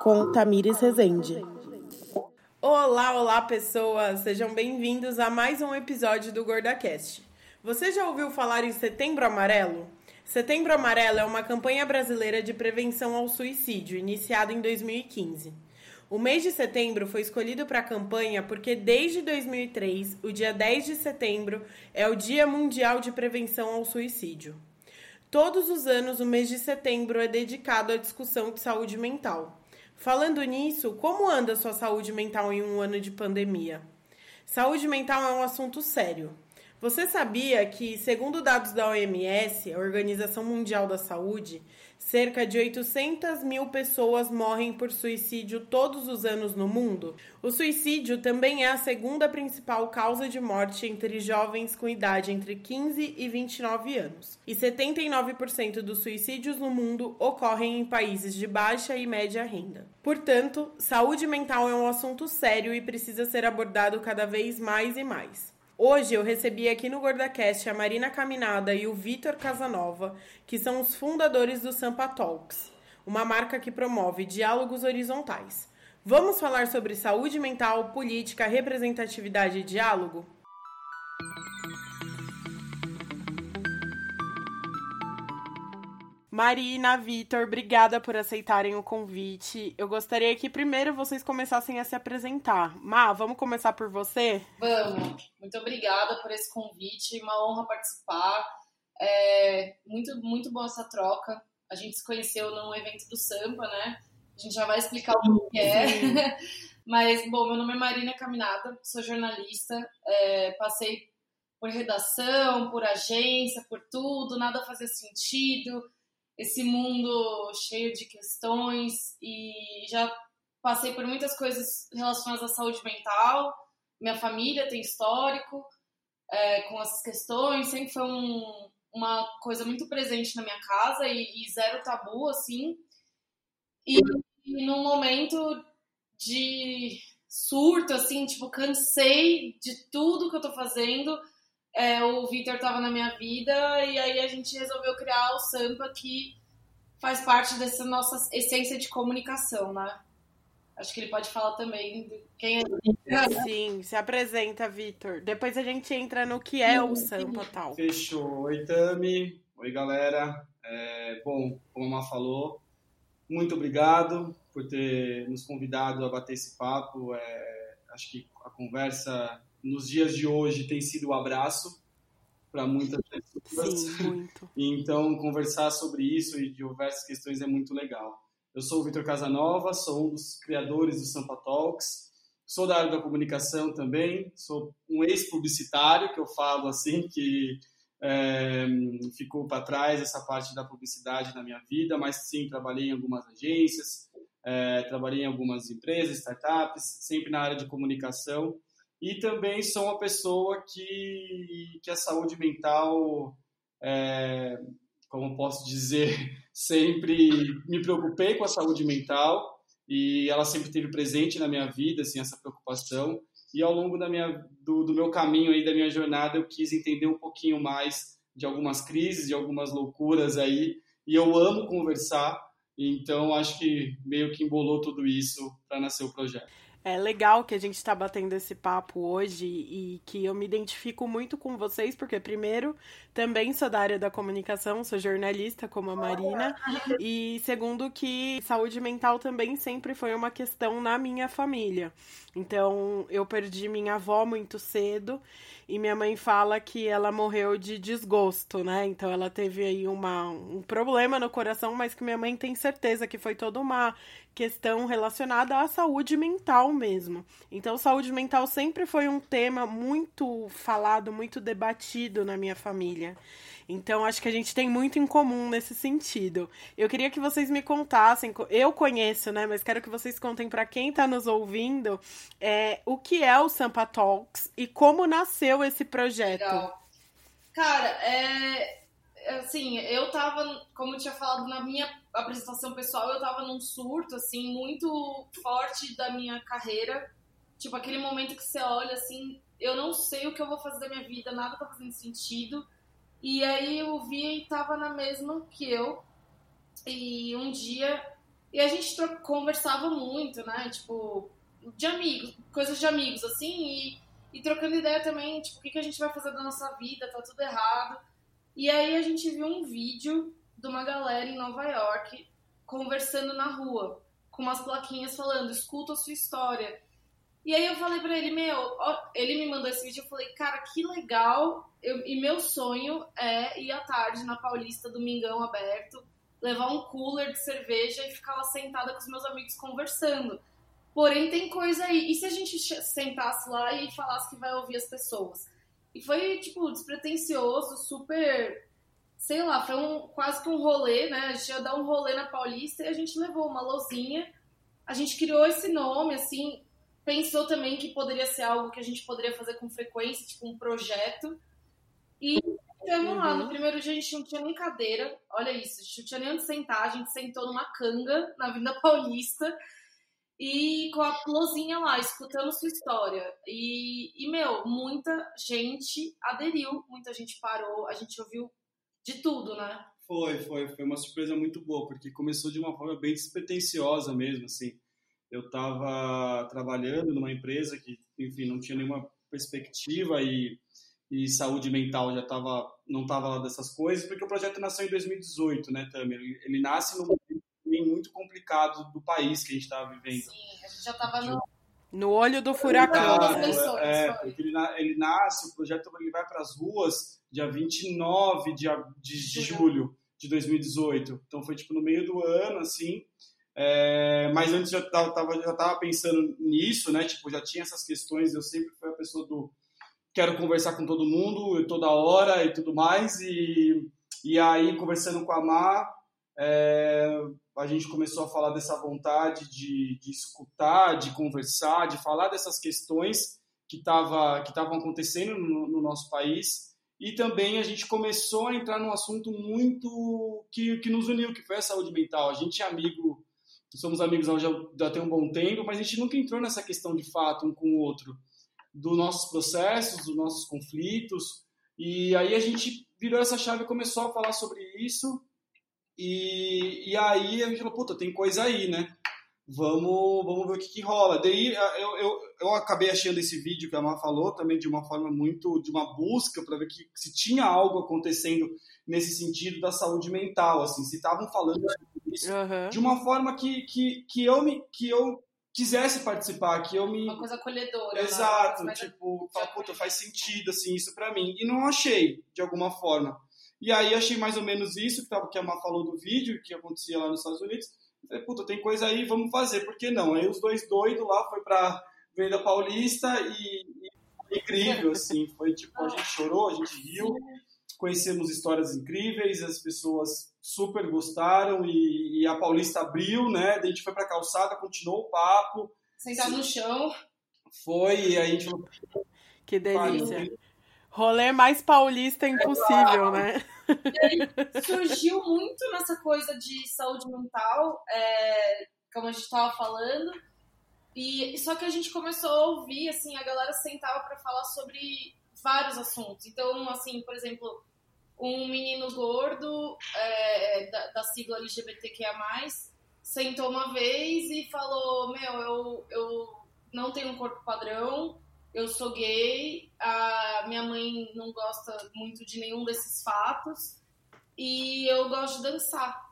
Com Tamires Rezende. Olá, olá pessoas! Sejam bem-vindos a mais um episódio do GordaCast. Você já ouviu falar em Setembro Amarelo? Setembro Amarelo é uma campanha brasileira de prevenção ao suicídio, iniciada em 2015. O mês de setembro foi escolhido para a campanha porque desde 2003, o dia 10 de setembro é o Dia Mundial de Prevenção ao Suicídio. Todos os anos, o mês de setembro é dedicado à discussão de saúde mental. Falando nisso, como anda a sua saúde mental em um ano de pandemia? Saúde mental é um assunto sério. Você sabia que, segundo dados da OMS, a Organização Mundial da Saúde, cerca de 800 mil pessoas morrem por suicídio todos os anos no mundo? O suicídio também é a segunda principal causa de morte entre jovens com idade entre 15 e 29 anos. E 79% dos suicídios no mundo ocorrem em países de baixa e média renda. Portanto, saúde mental é um assunto sério e precisa ser abordado cada vez mais e mais. Hoje eu recebi aqui no GordaCast a Marina Caminada e o Vitor Casanova, que são os fundadores do Sampa Talks, uma marca que promove diálogos horizontais. Vamos falar sobre saúde mental, política, representatividade e diálogo? Marina, Vitor, obrigada por aceitarem o convite. Eu gostaria que primeiro vocês começassem a se apresentar. Ma, vamos começar por você? Vamos. Muito obrigada por esse convite. Uma honra participar. É muito, muito boa essa troca. A gente se conheceu num evento do Sampa, né? A gente já vai explicar o que é. Mas, bom, meu nome é Marina Caminada, sou jornalista, é, passei por redação, por agência, por tudo, nada fazia sentido esse mundo cheio de questões e já passei por muitas coisas relacionadas à saúde mental. Minha família tem histórico é, com essas questões, sempre foi um, uma coisa muito presente na minha casa e, e zero tabu, assim. E, e num momento de surto, assim, tipo, cansei de tudo que eu tô fazendo é, o Vitor estava na minha vida e aí a gente resolveu criar o Sampa que faz parte dessa nossa essência de comunicação, né? Acho que ele pode falar também de quem é. Sim, se apresenta, Vitor. Depois a gente entra no que é o Sampa tal. Fechou. Oi, Tami. Oi, galera. É, bom, como a Má falou, muito obrigado por ter nos convidado a bater esse papo. É, acho que a conversa nos dias de hoje tem sido o um abraço para muitas pessoas. Sim, então, conversar sobre isso e diversas questões é muito legal. Eu sou o Vitor Casanova, sou um dos criadores do Sampa Talks, sou da área da comunicação também, sou um ex-publicitário, que eu falo assim, que é, ficou para trás essa parte da publicidade na minha vida, mas sim, trabalhei em algumas agências, é, trabalhei em algumas empresas, startups, sempre na área de comunicação e também sou uma pessoa que, que a saúde mental, é, como posso dizer, sempre me preocupei com a saúde mental e ela sempre esteve presente na minha vida, assim, essa preocupação. E ao longo da minha, do, do meu caminho aí, da minha jornada, eu quis entender um pouquinho mais de algumas crises, de algumas loucuras aí. E eu amo conversar, então acho que meio que embolou tudo isso para nascer o projeto. É legal que a gente está batendo esse papo hoje e que eu me identifico muito com vocês, porque, primeiro, também sou da área da comunicação, sou jornalista, como a Marina, e segundo, que saúde mental também sempre foi uma questão na minha família. Então, eu perdi minha avó muito cedo e minha mãe fala que ela morreu de desgosto, né? Então, ela teve aí uma, um problema no coração, mas que minha mãe tem certeza que foi toda uma questão relacionada à saúde mental mesmo. Então, saúde mental sempre foi um tema muito falado, muito debatido na minha família. Então, acho que a gente tem muito em comum nesse sentido. Eu queria que vocês me contassem, eu conheço, né, mas quero que vocês contem para quem está nos ouvindo é, o que é o Sampa Talks e como nasceu esse projeto. Legal. Cara, é, assim, eu tava, como eu tinha falado na minha apresentação pessoal, eu tava num surto, assim, muito forte da minha carreira. Tipo, aquele momento que você olha assim, eu não sei o que eu vou fazer da minha vida, nada tá fazendo sentido. E aí eu vi tava na mesma que eu. E um dia. E a gente conversava muito, né? Tipo, de amigos, coisas de amigos, assim, e, e trocando ideia também, tipo, o que, que a gente vai fazer da nossa vida, tá tudo errado. E aí a gente viu um vídeo de uma galera em Nova York conversando na rua, com umas plaquinhas falando, escuta a sua história. E aí eu falei pra ele, meu, ó, ele me mandou esse vídeo, eu falei, cara, que legal. Eu, e meu sonho é ir à tarde na Paulista, domingão aberto, levar um cooler de cerveja e ficar lá sentada com os meus amigos conversando. Porém, tem coisa aí. E se a gente sentasse lá e falasse que vai ouvir as pessoas? E foi, tipo, despretensioso, super. Sei lá, foi um, quase que um rolê, né? A gente ia dar um rolê na Paulista e a gente levou uma lousinha. A gente criou esse nome, assim, pensou também que poderia ser algo que a gente poderia fazer com frequência, tipo um projeto. E chegamos uhum. lá, no primeiro dia a gente não tinha nem cadeira, olha isso, a gente não tinha nem onde sentar, a gente sentou numa canga na Vinda Paulista e com a Lozinha lá, escutando sua história. E, e, meu, muita gente aderiu, muita gente parou, a gente ouviu de tudo, né? Foi, foi, foi uma surpresa muito boa, porque começou de uma forma bem despretensiosa mesmo, assim eu estava trabalhando numa empresa que, enfim, não tinha nenhuma perspectiva e, e saúde mental já estava não estava lá dessas coisas, porque o projeto nasceu em 2018, né, Tamer? Ele, ele nasce momento muito complicado do país que a gente estava vivendo. Sim, a gente já estava no... No olho do furacão. é, é, ele, ele, nasce, o projeto ele vai para as ruas dia 29 de, de, de julho de 2018. Então foi tipo no meio do ano, assim, é, mas antes já estava já tava pensando nisso, né? Tipo, já tinha essas questões. Eu sempre fui a pessoa do quero conversar com todo mundo, toda hora e tudo mais. E, e aí, conversando com a Mar, é, a gente começou a falar dessa vontade de, de escutar, de conversar, de falar dessas questões que estavam que acontecendo no, no nosso país. E também a gente começou a entrar num assunto muito que, que nos uniu, que foi a saúde mental. A gente é amigo somos amigos já, já tem um bom tempo, mas a gente nunca entrou nessa questão de fato um com o outro, dos nossos processos, dos nossos conflitos. E aí a gente virou essa chave e começou a falar sobre isso. E, e aí a gente falou, puta, tem coisa aí, né? Vamos, vamos ver o que, que rola. Daí eu, eu, eu acabei achando esse vídeo que a Má falou também de uma forma muito, de uma busca para ver que, se tinha algo acontecendo nesse sentido da saúde mental, assim, se estavam falando isso uhum. de uma forma que, que, que, eu me, que eu quisesse participar, que eu me... Uma coisa acolhedora. Exato, né? tipo, fala, puta, faz sentido, assim, isso para mim. E não achei, de alguma forma. E aí achei mais ou menos isso que, tava, que a Má falou do vídeo, que acontecia lá nos Estados Unidos. Eu falei, puta, tem coisa aí, vamos fazer, por que não? Aí os dois doidos lá foi pra Venda Paulista e, e incrível, assim, foi tipo, a gente chorou, a gente riu, conhecemos histórias incríveis, as pessoas super gostaram e, e a Paulista abriu, né? Daí a gente foi pra calçada, continuou o papo. Sentado no chão. Foi, e aí a gente falou. Que delícia. Rolê mais paulista impossível, né? Aí surgiu muito nessa coisa de saúde mental, é, como a gente estava falando. E só que a gente começou a ouvir, assim, a galera sentava para falar sobre vários assuntos. Então, assim, por exemplo, um menino gordo é, da, da sigla LGBTQIA+, sentou uma vez e falou, meu, eu, eu não tenho um corpo padrão, eu sou gay, a minha mãe não gosta muito de nenhum desses fatos e eu gosto de dançar.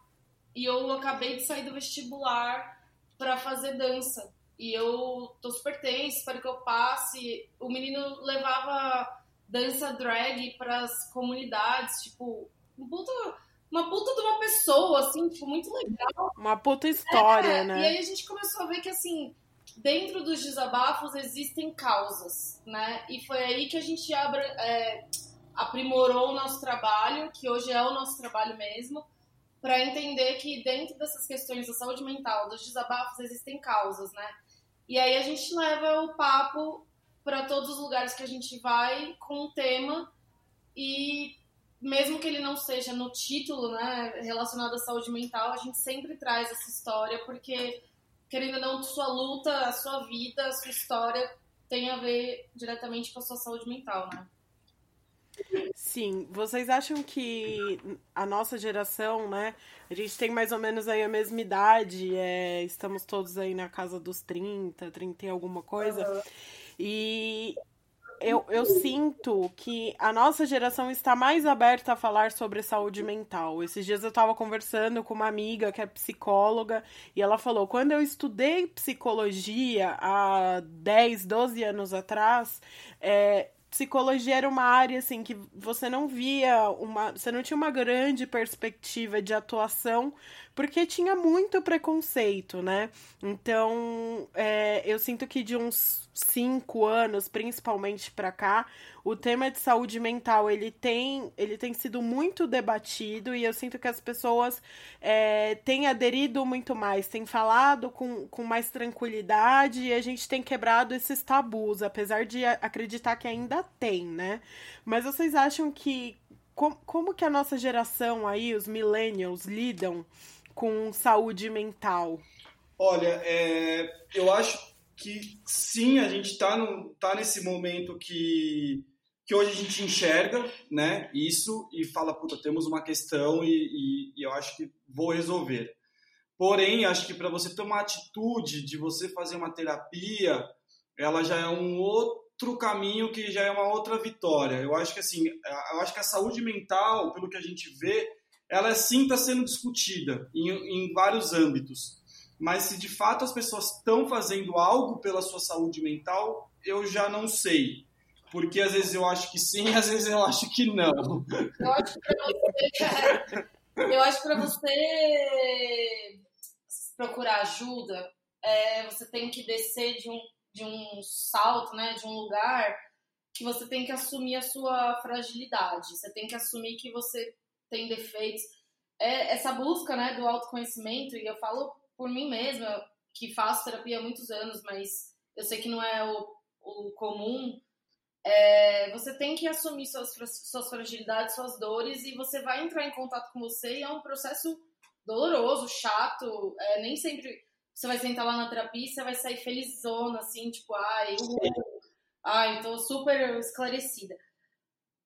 E eu acabei de sair do vestibular para fazer dança. E eu tô super tenso, espero que eu passe. O menino levava dança drag para as comunidades, tipo, um puta, uma puta de uma pessoa, assim, tipo, muito legal. Uma puta história, é, né? E aí a gente começou a ver que, assim, dentro dos desabafos existem causas, né? E foi aí que a gente abra, é, aprimorou o nosso trabalho, que hoje é o nosso trabalho mesmo, para entender que dentro dessas questões da saúde mental, dos desabafos, existem causas, né? E aí a gente leva o papo para todos os lugares que a gente vai com um tema e mesmo que ele não seja no título, né, relacionado à saúde mental, a gente sempre traz essa história porque querendo ou não, sua luta, a sua vida, a sua história tem a ver diretamente com a sua saúde mental, né? Sim, vocês acham que a nossa geração, né? A gente tem mais ou menos aí a mesma idade, é, estamos todos aí na casa dos 30, 30 e alguma coisa. Uhum. E eu, eu sinto que a nossa geração está mais aberta a falar sobre saúde mental. Esses dias eu estava conversando com uma amiga que é psicóloga e ela falou: quando eu estudei psicologia há 10, 12 anos atrás, é, psicologia era uma área assim que você não via uma, você não tinha uma grande perspectiva de atuação porque tinha muito preconceito, né? Então, é, eu sinto que de uns cinco anos, principalmente para cá, o tema de saúde mental ele tem, ele tem sido muito debatido e eu sinto que as pessoas é, têm aderido muito mais, têm falado com, com mais tranquilidade e a gente tem quebrado esses tabus, apesar de acreditar que ainda tem, né? Mas vocês acham que como, como que a nossa geração aí, os millennials, lidam com saúde mental? Olha, é, eu acho que sim, a gente está tá nesse momento que, que hoje a gente enxerga né, isso e fala, puta, temos uma questão e, e, e eu acho que vou resolver. Porém, acho que para você tomar atitude de você fazer uma terapia, ela já é um outro caminho que já é uma outra vitória. Eu acho que assim, eu acho que a saúde mental, pelo que a gente vê, ela sim está sendo discutida em, em vários âmbitos. Mas se de fato as pessoas estão fazendo algo pela sua saúde mental, eu já não sei. Porque às vezes eu acho que sim, às vezes eu acho que não. Eu acho que você, eu acho para você procurar ajuda, é, você tem que descer de um, de um salto, né, de um lugar que você tem que assumir a sua fragilidade. Você tem que assumir que você tem defeitos. É essa busca né, do autoconhecimento, e eu falo por mim mesma, que faço terapia há muitos anos, mas eu sei que não é o, o comum. É, você tem que assumir suas, suas fragilidades, suas dores, e você vai entrar em contato com você, e é um processo doloroso, chato. É, nem sempre você vai sentar lá na terapia e você vai sair felizona, assim, tipo, ai, uhul, ai, tô super esclarecida.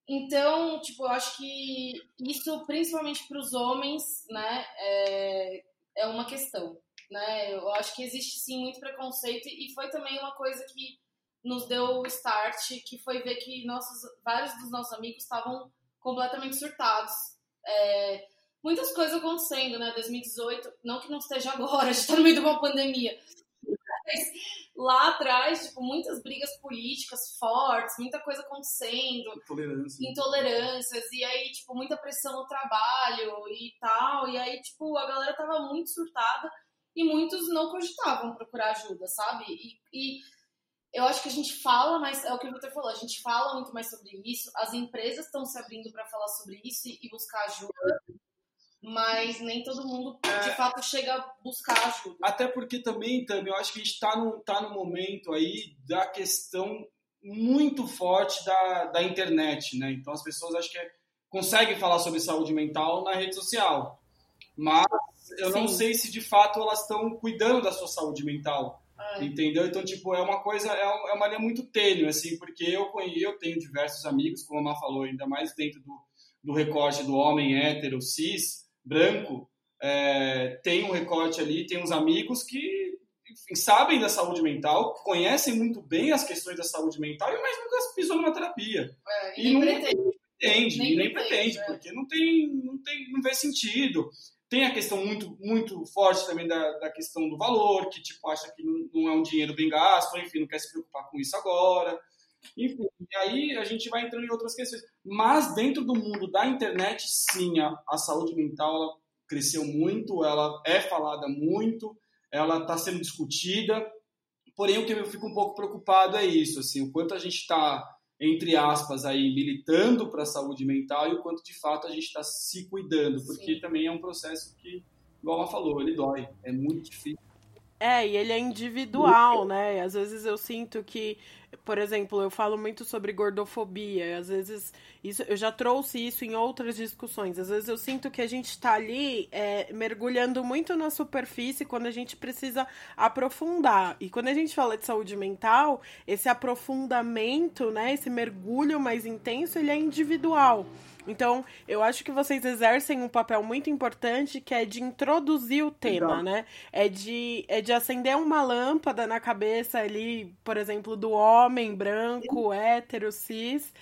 Então, tipo, eu acho que isso, principalmente para os homens, né, é, é uma questão, né? Eu acho que existe sim muito preconceito e foi também uma coisa que nos deu o start, que foi ver que nossos, vários dos nossos amigos estavam completamente surtados. É, muitas coisas acontecendo, né? 2018, não que não esteja agora, a gente está no meio de uma pandemia, lá atrás, tipo, muitas brigas políticas fortes, muita coisa acontecendo. Intolerância. Intolerâncias, e aí, tipo, muita pressão no trabalho e tal. E aí, tipo, a galera tava muito surtada e muitos não cogitavam procurar ajuda, sabe? E, e eu acho que a gente fala, mas é o que o Victor falou, a gente fala muito mais sobre isso, as empresas estão se abrindo para falar sobre isso e, e buscar ajuda mas nem todo mundo de é. fato chega a buscar ajuda. Até porque também, também eu acho que a gente está no, tá no momento aí da questão muito forte da, da internet, né? Então as pessoas acho que é, conseguem falar sobre saúde mental na rede social, mas eu Sim. não sei se de fato elas estão cuidando da sua saúde mental. É. Entendeu? Então, tipo, é uma coisa, é, é uma linha muito tênue, assim, porque eu, eu tenho diversos amigos, como a Má falou, ainda mais dentro do, do recorte do homem hétero, cis, branco, é, tem um recorte ali, tem uns amigos que enfim, sabem da saúde mental, conhecem muito bem as questões da saúde mental, mas nunca pisou numa terapia. É, e, e não pretende, pretende nem, nem pretende, é. porque não tem, não tem, não vê sentido. Tem a questão muito, muito forte também da, da questão do valor, que tipo acha que não, não é um dinheiro bem gasto, enfim, não quer se preocupar com isso agora. Enfim, e aí a gente vai entrando em outras questões. Mas dentro do mundo da internet, sim, a, a saúde mental ela cresceu muito, ela é falada muito, ela está sendo discutida. Porém, o que eu fico um pouco preocupado é isso, assim, o quanto a gente está, entre aspas, aí militando para a saúde mental e o quanto de fato a gente está se cuidando, porque sim. também é um processo que, igual ela falou, ele dói, é muito difícil É, e ele é individual, né? Às vezes eu sinto que, por exemplo, eu falo muito sobre gordofobia, às vezes isso, eu já trouxe isso em outras discussões. Às vezes eu sinto que a gente está ali é, mergulhando muito na superfície quando a gente precisa aprofundar. E quando a gente fala de saúde mental, esse aprofundamento, né, esse mergulho mais intenso, ele é individual. Então, eu acho que vocês exercem um papel muito importante que é de introduzir o tema, Exato. né? É de, é de acender uma lâmpada na cabeça ali, por exemplo, do homem branco, sim. hétero, cis,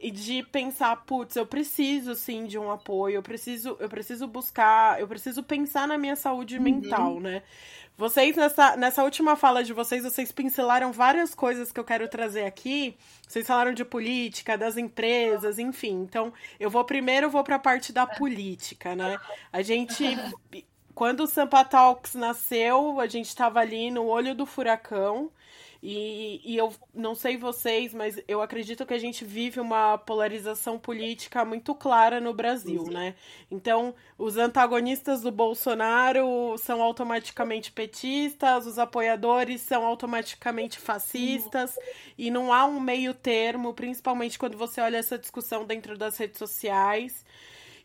e de pensar, putz, eu preciso sim de um apoio, eu preciso, eu preciso buscar, eu preciso pensar na minha saúde uhum. mental, né? Vocês, nessa, nessa última fala de vocês, vocês pincelaram várias coisas que eu quero trazer aqui. Vocês falaram de política, das empresas, enfim. Então, eu vou primeiro vou para a parte da política, né? A gente quando o Sampa Talks nasceu, a gente estava ali no olho do furacão. E, e eu não sei vocês, mas eu acredito que a gente vive uma polarização política muito clara no Brasil, Sim. né? Então, os antagonistas do Bolsonaro são automaticamente petistas, os apoiadores são automaticamente fascistas, e não há um meio termo, principalmente quando você olha essa discussão dentro das redes sociais.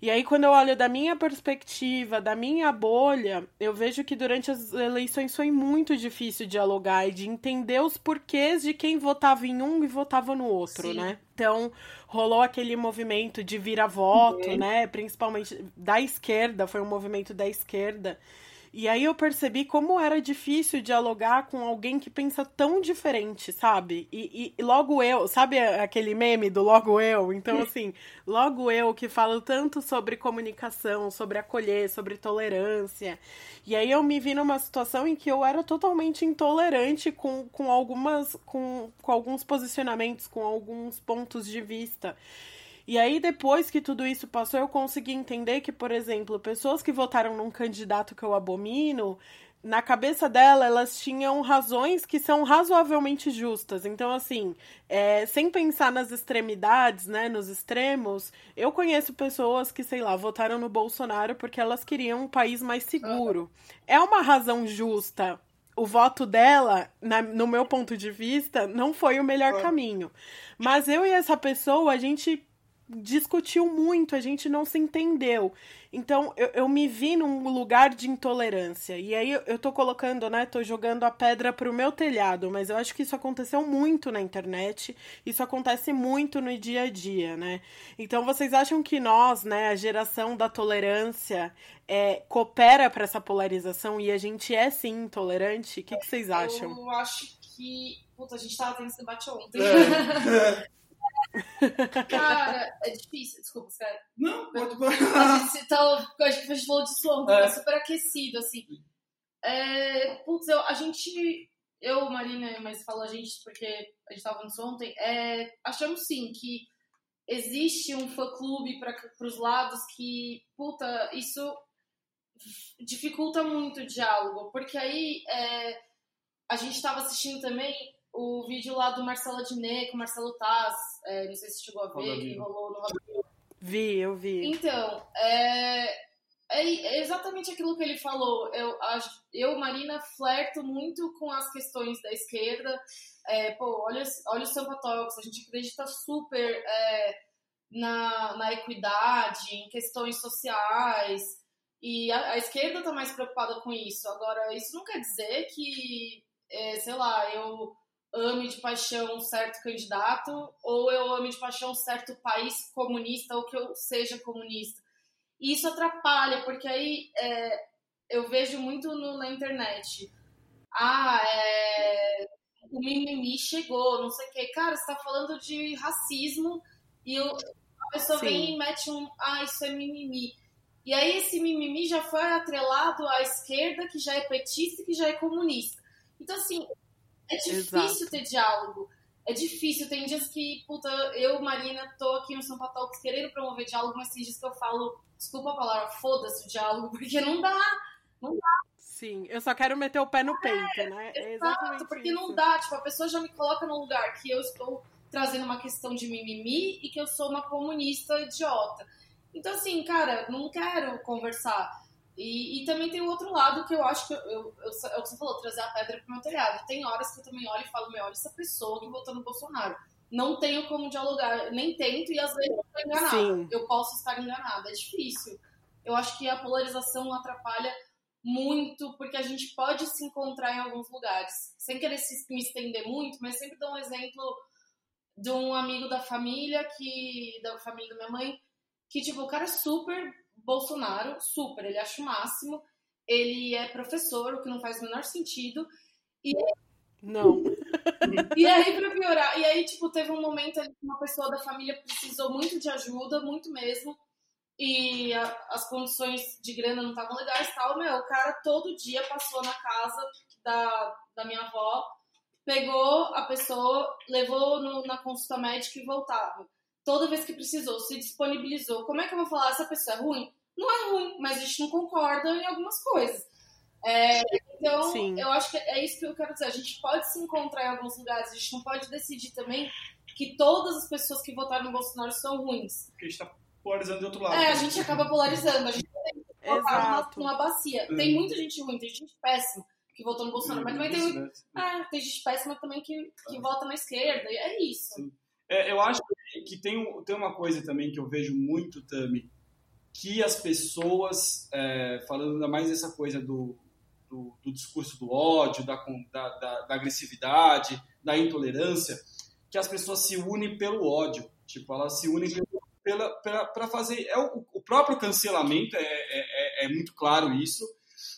E aí, quando eu olho da minha perspectiva, da minha bolha, eu vejo que durante as eleições foi muito difícil dialogar e de entender os porquês de quem votava em um e votava no outro, Sim. né? Então, rolou aquele movimento de vira-voto, uhum. né? Principalmente da esquerda, foi um movimento da esquerda e aí eu percebi como era difícil dialogar com alguém que pensa tão diferente, sabe? E, e, logo eu, sabe aquele meme do logo eu? Então, assim, logo eu que falo tanto sobre comunicação, sobre acolher, sobre tolerância. E aí eu me vi numa situação em que eu era totalmente intolerante com, com algumas. Com, com alguns posicionamentos, com alguns pontos de vista. E aí, depois que tudo isso passou, eu consegui entender que, por exemplo, pessoas que votaram num candidato que eu abomino, na cabeça dela, elas tinham razões que são razoavelmente justas. Então, assim, é, sem pensar nas extremidades, né, nos extremos, eu conheço pessoas que, sei lá, votaram no Bolsonaro porque elas queriam um país mais seguro. É uma razão justa. O voto dela, na, no meu ponto de vista, não foi o melhor caminho. Mas eu e essa pessoa, a gente discutiu muito, a gente não se entendeu. Então eu, eu me vi num lugar de intolerância. E aí eu, eu tô colocando, né? Tô jogando a pedra pro meu telhado, mas eu acho que isso aconteceu muito na internet, isso acontece muito no dia a dia, né? Então vocês acham que nós, né, a geração da tolerância, é, coopera para essa polarização e a gente é sim intolerante? O que, que vocês acham? Eu acho que. Puta, a gente tava tendo esse debate ontem. É. Cara, é difícil, desculpa, cara. Não, pode A gente, tá, a gente falou disso ontem, é. tá super aquecido, assim. É, putz, eu, a gente, eu, Marina, mas falou a gente porque a gente tava falando isso ontem, é, achamos sim que existe um fã-clube para os lados que, puta, isso dificulta muito o diálogo, porque aí é, a gente estava assistindo também o vídeo lá do Marcelo Adnet com o Marcelo Taz, é, não sei se chegou a ver, que rolou no Roda Vi, eu vi. Então, é, é, é, exatamente aquilo que ele falou. Eu, eu, Marina, flerto muito com as questões da esquerda. É, pô, olha, olha o Sampa Talks, a gente acredita super é, na, na equidade, em questões sociais. E a, a esquerda está mais preocupada com isso. Agora, isso não quer dizer que, é, sei lá, eu ame de paixão um certo candidato ou eu ame de paixão um certo país comunista ou que eu seja comunista. E isso atrapalha, porque aí é, eu vejo muito no, na internet. Ah, é, o mimimi chegou, não sei o quê. Cara, você tá falando de racismo e eu, a pessoa Sim. vem e mete um. Ah, isso é mimimi. E aí esse mimimi já foi atrelado à esquerda, que já é petista e que já é comunista. Então, assim, é difícil Exato. ter diálogo. É difícil. Tem dias que, puta, eu, Marina, tô aqui no São Paulo querendo promover diálogo, mas tem dias que eu falo, desculpa a palavra, foda-se o diálogo, porque não dá. Não dá. Sim, eu só quero meter o pé no peito, é, né? É exato, porque isso. não dá. Tipo, a pessoa já me coloca no lugar que eu estou trazendo uma questão de mimimi e que eu sou uma comunista idiota. Então, assim, cara, não quero conversar. E, e, também tem o outro lado que eu acho que eu, eu, eu, é o que você falou, trazer a pedra pro meu telhado. Tem horas que eu também olho e falo, meu, olha essa pessoa que votou no Bolsonaro. Não tenho como dialogar, nem tento e às vezes eu estou enganada. Sim. Eu posso estar enganada, é difícil. Eu acho que a polarização atrapalha muito, porque a gente pode se encontrar em alguns lugares. Sem querer se, me estender muito, mas sempre dou um exemplo de um amigo da família, que da família da minha mãe, que, tipo, o cara é super Bolsonaro, super, ele acha o máximo. Ele é professor, o que não faz o menor sentido. E não. e aí, pra piorar, e aí, tipo, teve um momento ali que uma pessoa da família precisou muito de ajuda, muito mesmo e a, as condições de grana não estavam legais tal, meu, o cara todo dia passou na casa da, da minha avó, pegou a pessoa, levou no, na consulta médica e voltava. Toda vez que precisou, se disponibilizou. Como é que eu vou falar? Essa pessoa é ruim? Não é ruim, mas a gente não concorda em algumas coisas. É, então, Sim. eu acho que é isso que eu quero dizer. A gente pode se encontrar em alguns lugares, a gente não pode decidir também que todas as pessoas que votaram no Bolsonaro são ruins. Porque a gente tá polarizando de outro lado. É, a gente acaba polarizando. A gente tem que colocar numa, bacia. Tem muita gente ruim, tem gente péssima que votou no Bolsonaro, mas também tem, né? ah, tem gente péssima também que, que vota na esquerda. E é isso. É, eu acho que tem, tem uma coisa também que eu vejo muito, Tami, que as pessoas, é, falando ainda mais dessa coisa do, do, do discurso do ódio, da, da, da, da, agressividade, da intolerância, que as pessoas se unem pelo ódio. Tipo, elas se unem para fazer. É o, o, próprio cancelamento, é, é, é, é, muito claro isso,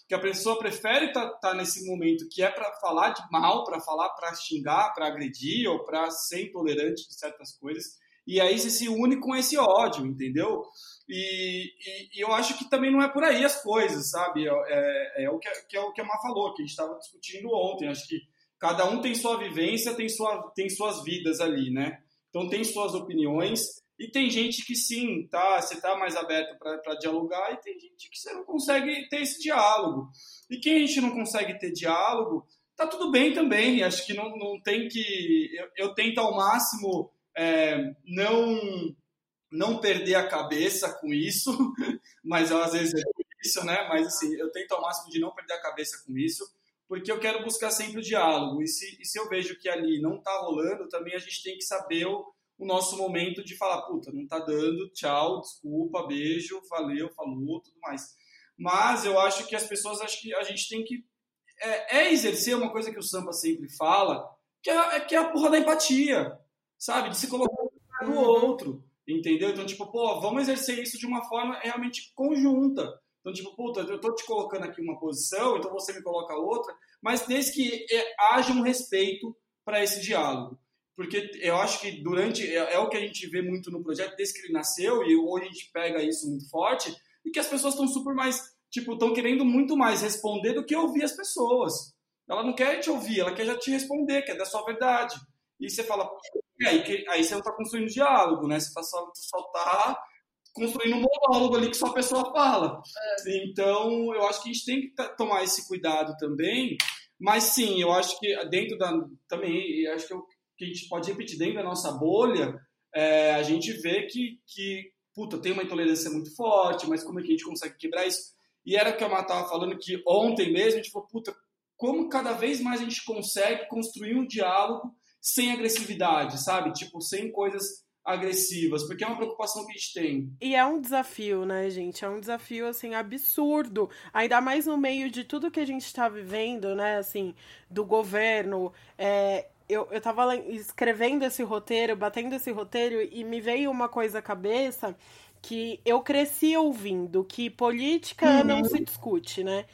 que a pessoa prefere estar tá, tá nesse momento que é para falar de mal, para falar, para xingar, para agredir ou para ser intolerante de certas coisas, e aí você se une com esse ódio, entendeu? E, e, e eu acho que também não é por aí as coisas, sabe? É, é, é o que, que, é o que a Má falou, que a gente estava discutindo ontem. Acho que cada um tem sua vivência, tem, sua, tem suas vidas ali, né? Então tem suas opiniões e tem gente que sim, tá, você tá mais aberto para dialogar, e tem gente que você não consegue ter esse diálogo. E quem a gente não consegue ter diálogo, tá tudo bem também. Acho que não, não tem que. Eu, eu tento ao máximo é, não não perder a cabeça com isso, mas às vezes é difícil, né? Mas assim, eu tento ao máximo de não perder a cabeça com isso, porque eu quero buscar sempre o diálogo. E se, e se eu vejo que ali não tá rolando, também a gente tem que saber o o nosso momento de falar, puta, não tá dando, tchau, desculpa, beijo, valeu, falou, tudo mais. Mas eu acho que as pessoas, acho que a gente tem que é, é exercer uma coisa que o Sampa sempre fala, que é, é, que é a porra da empatia, sabe? De se colocar no uhum. outro, entendeu? Então, tipo, pô, vamos exercer isso de uma forma realmente conjunta. Então, tipo, puta, eu tô te colocando aqui uma posição, então você me coloca outra, mas desde que é, haja um respeito para esse diálogo porque eu acho que durante é, é, o que a gente vê muito no projeto desde que ele nasceu e hoje a gente pega isso muito forte e que as pessoas estão super mais tipo estão querendo muito mais responder do que ouvir as pessoas ela não quer te ouvir ela quer já te responder quer dar sua verdade e você fala aí aí você não está construindo diálogo né você tá só, só tá construindo um monólogo ali que só a pessoa fala é. então eu acho que a gente tem que tomar esse cuidado também mas sim eu acho que dentro da também acho que eu que a gente pode repetir dentro da nossa bolha, é, a gente vê que, que, puta, tem uma intolerância muito forte, mas como é que a gente consegue quebrar isso? E era o que a Má estava falando que ontem mesmo a gente falou, puta, como cada vez mais a gente consegue construir um diálogo sem agressividade, sabe? Tipo, sem coisas agressivas, porque é uma preocupação que a gente tem. E é um desafio, né, gente? É um desafio, assim, absurdo. Ainda mais no meio de tudo que a gente está vivendo, né, assim, do governo. É, eu, eu tava escrevendo esse roteiro, batendo esse roteiro, e me veio uma coisa à cabeça que eu cresci ouvindo, que política uhum. não se discute, né?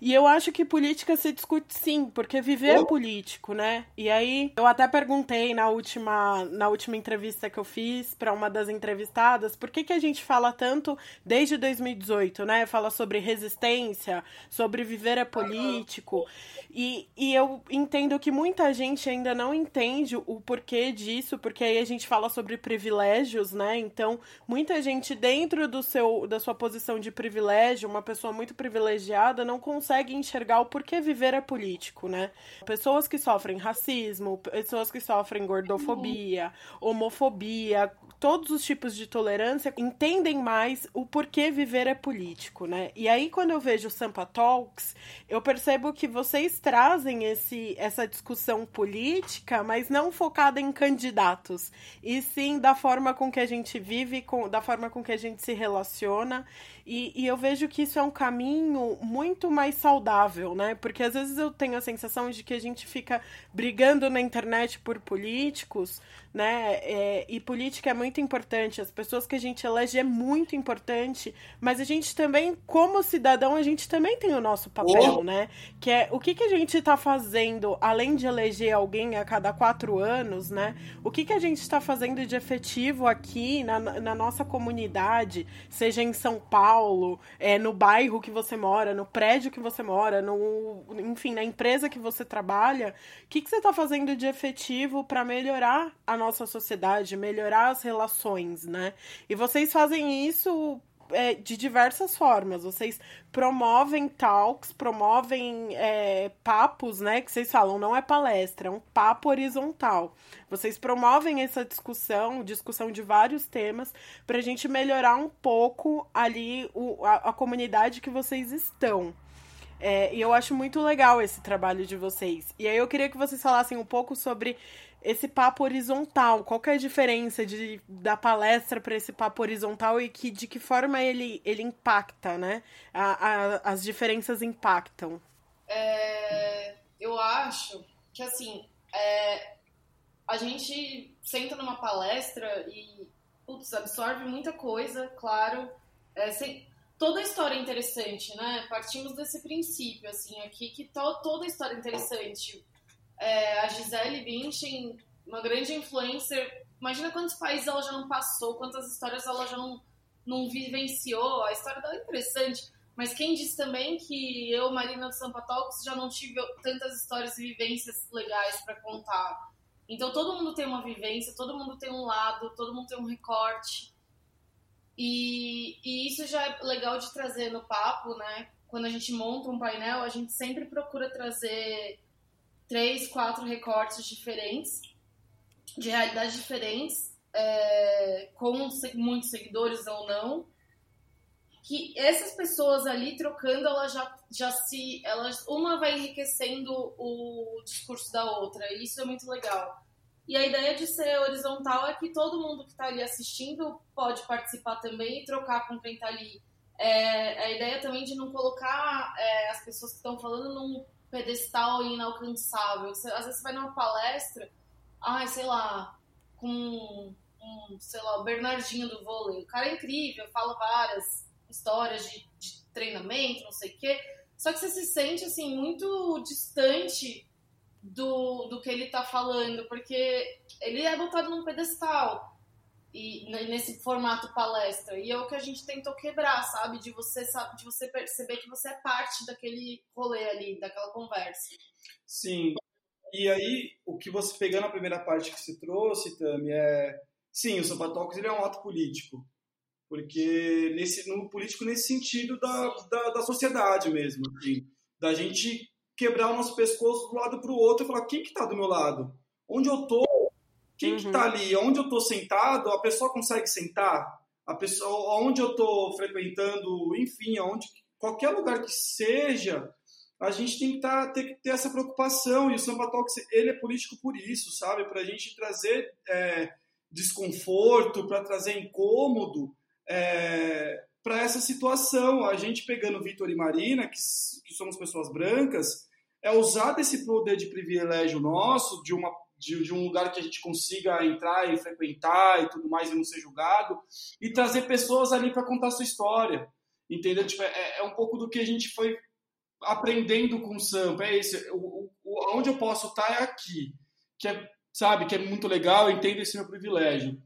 E eu acho que política se discute sim, porque viver é político, né? E aí eu até perguntei na última, na última entrevista que eu fiz para uma das entrevistadas, por que, que a gente fala tanto desde 2018, né? Fala sobre resistência, sobre viver é político. E, e eu entendo que muita gente ainda não entende o porquê disso, porque aí a gente fala sobre privilégios, né? Então, muita gente dentro do seu da sua posição de privilégio, uma pessoa muito privilegiada, não consegue consegue enxergar o porquê viver é político, né? Pessoas que sofrem racismo, pessoas que sofrem gordofobia, homofobia, todos os tipos de tolerância entendem mais o porquê viver é político, né? E aí quando eu vejo o Sampa Talks, eu percebo que vocês trazem esse, essa discussão política, mas não focada em candidatos, e sim da forma com que a gente vive, com, da forma com que a gente se relaciona e, e, eu vejo que isso é um caminho muito mais saudável, né? Porque às vezes eu tenho a sensação de que a gente fica brigando na internet por políticos, né? É, e política é muito importante, as pessoas que a gente elege é muito importante, mas a gente também, como cidadão, a gente também tem o nosso papel, oh. né? Que é o que, que a gente está fazendo, além de eleger alguém a cada quatro anos, né? O que, que a gente está fazendo de efetivo aqui na, na nossa comunidade, seja em São Paulo é, no bairro que você mora, no prédio que você mora, no, enfim, na empresa que você trabalha, o que, que você está fazendo de efetivo para melhorar a nossa sociedade, melhorar as relações, né? E vocês fazem isso é, de diversas formas. Vocês promovem talks, promovem é, papos, né? Que vocês falam, não é palestra, é um papo horizontal. Vocês promovem essa discussão, discussão de vários temas, para a gente melhorar um pouco ali o, a, a comunidade que vocês estão. É, e eu acho muito legal esse trabalho de vocês. E aí eu queria que vocês falassem um pouco sobre esse papo horizontal. Qual é a diferença de, da palestra para esse papo horizontal e que, de que forma ele, ele impacta, né? A, a, as diferenças impactam. É, eu acho que, assim, é, a gente senta numa palestra e, putz, absorve muita coisa, claro. É, sem, toda história é interessante, né? Partimos desse princípio, assim, aqui, que to, toda história é interessante é, a Gisele Bündchen, uma grande influencer, imagina quantos países ela já não passou, quantas histórias ela já não, não vivenciou, a história dela é interessante. Mas quem disse também que eu, Marina do Sampa Talks, já não tive tantas histórias e vivências legais para contar. Então todo mundo tem uma vivência, todo mundo tem um lado, todo mundo tem um recorte. E, e isso já é legal de trazer no papo, né? Quando a gente monta um painel, a gente sempre procura trazer três, quatro recortes diferentes, de realidades diferentes, é, com muitos seguidores ou não, que essas pessoas ali trocando, elas já, já se. Elas, uma vai enriquecendo o discurso da outra, e isso é muito legal. E a ideia de ser horizontal é que todo mundo que está ali assistindo pode participar também e trocar com quem está ali. É, a ideia também de não colocar é, as pessoas que estão falando num pedestal inalcançável. Às vezes você vai numa palestra, ai, sei lá, com um, sei lá, o Bernardinho do vôlei. O cara é incrível, fala várias histórias de, de treinamento, não sei o quê. Só que você se sente, assim, muito distante do, do que ele tá falando, porque ele é botado num pedestal e nesse formato palestra. E é o que a gente tentou quebrar, sabe? De você, sabe, de você perceber que você é parte daquele rolê ali, daquela conversa. Sim. E aí, o que você pegando a primeira parte que você trouxe, Tami, é. Sim, o Sapatocos ele é um ato político. Porque nesse, no político nesse sentido da, da, da sociedade mesmo. Assim, da gente quebrar o nosso pescoço do lado para o outro e falar: quem que tá do meu lado? Onde eu tô? Quem uhum. que tá ali? Onde eu tô sentado, a pessoa consegue sentar? A pessoa, onde eu tô frequentando, enfim, onde, qualquer lugar que seja, a gente tem que, tá, ter, ter essa preocupação. E o Samba Talks, ele é político por isso, sabe? Para a gente trazer é, desconforto, para trazer incômodo é, para essa situação. A gente pegando Vitor e Marina, que, que somos pessoas brancas, é usar desse poder de privilégio nosso, de uma de, de, um lugar que a gente consiga entrar e frequentar e tudo mais e não ser julgado, e trazer pessoas ali para contar sua história. Entendeu? Tipo, é, é, um pouco do que a gente foi aprendendo com o Sampa. É isso. O, o, onde eu posso estar é aqui. Que é, sabe, que é muito legal, eu entendo esse meu privilégio.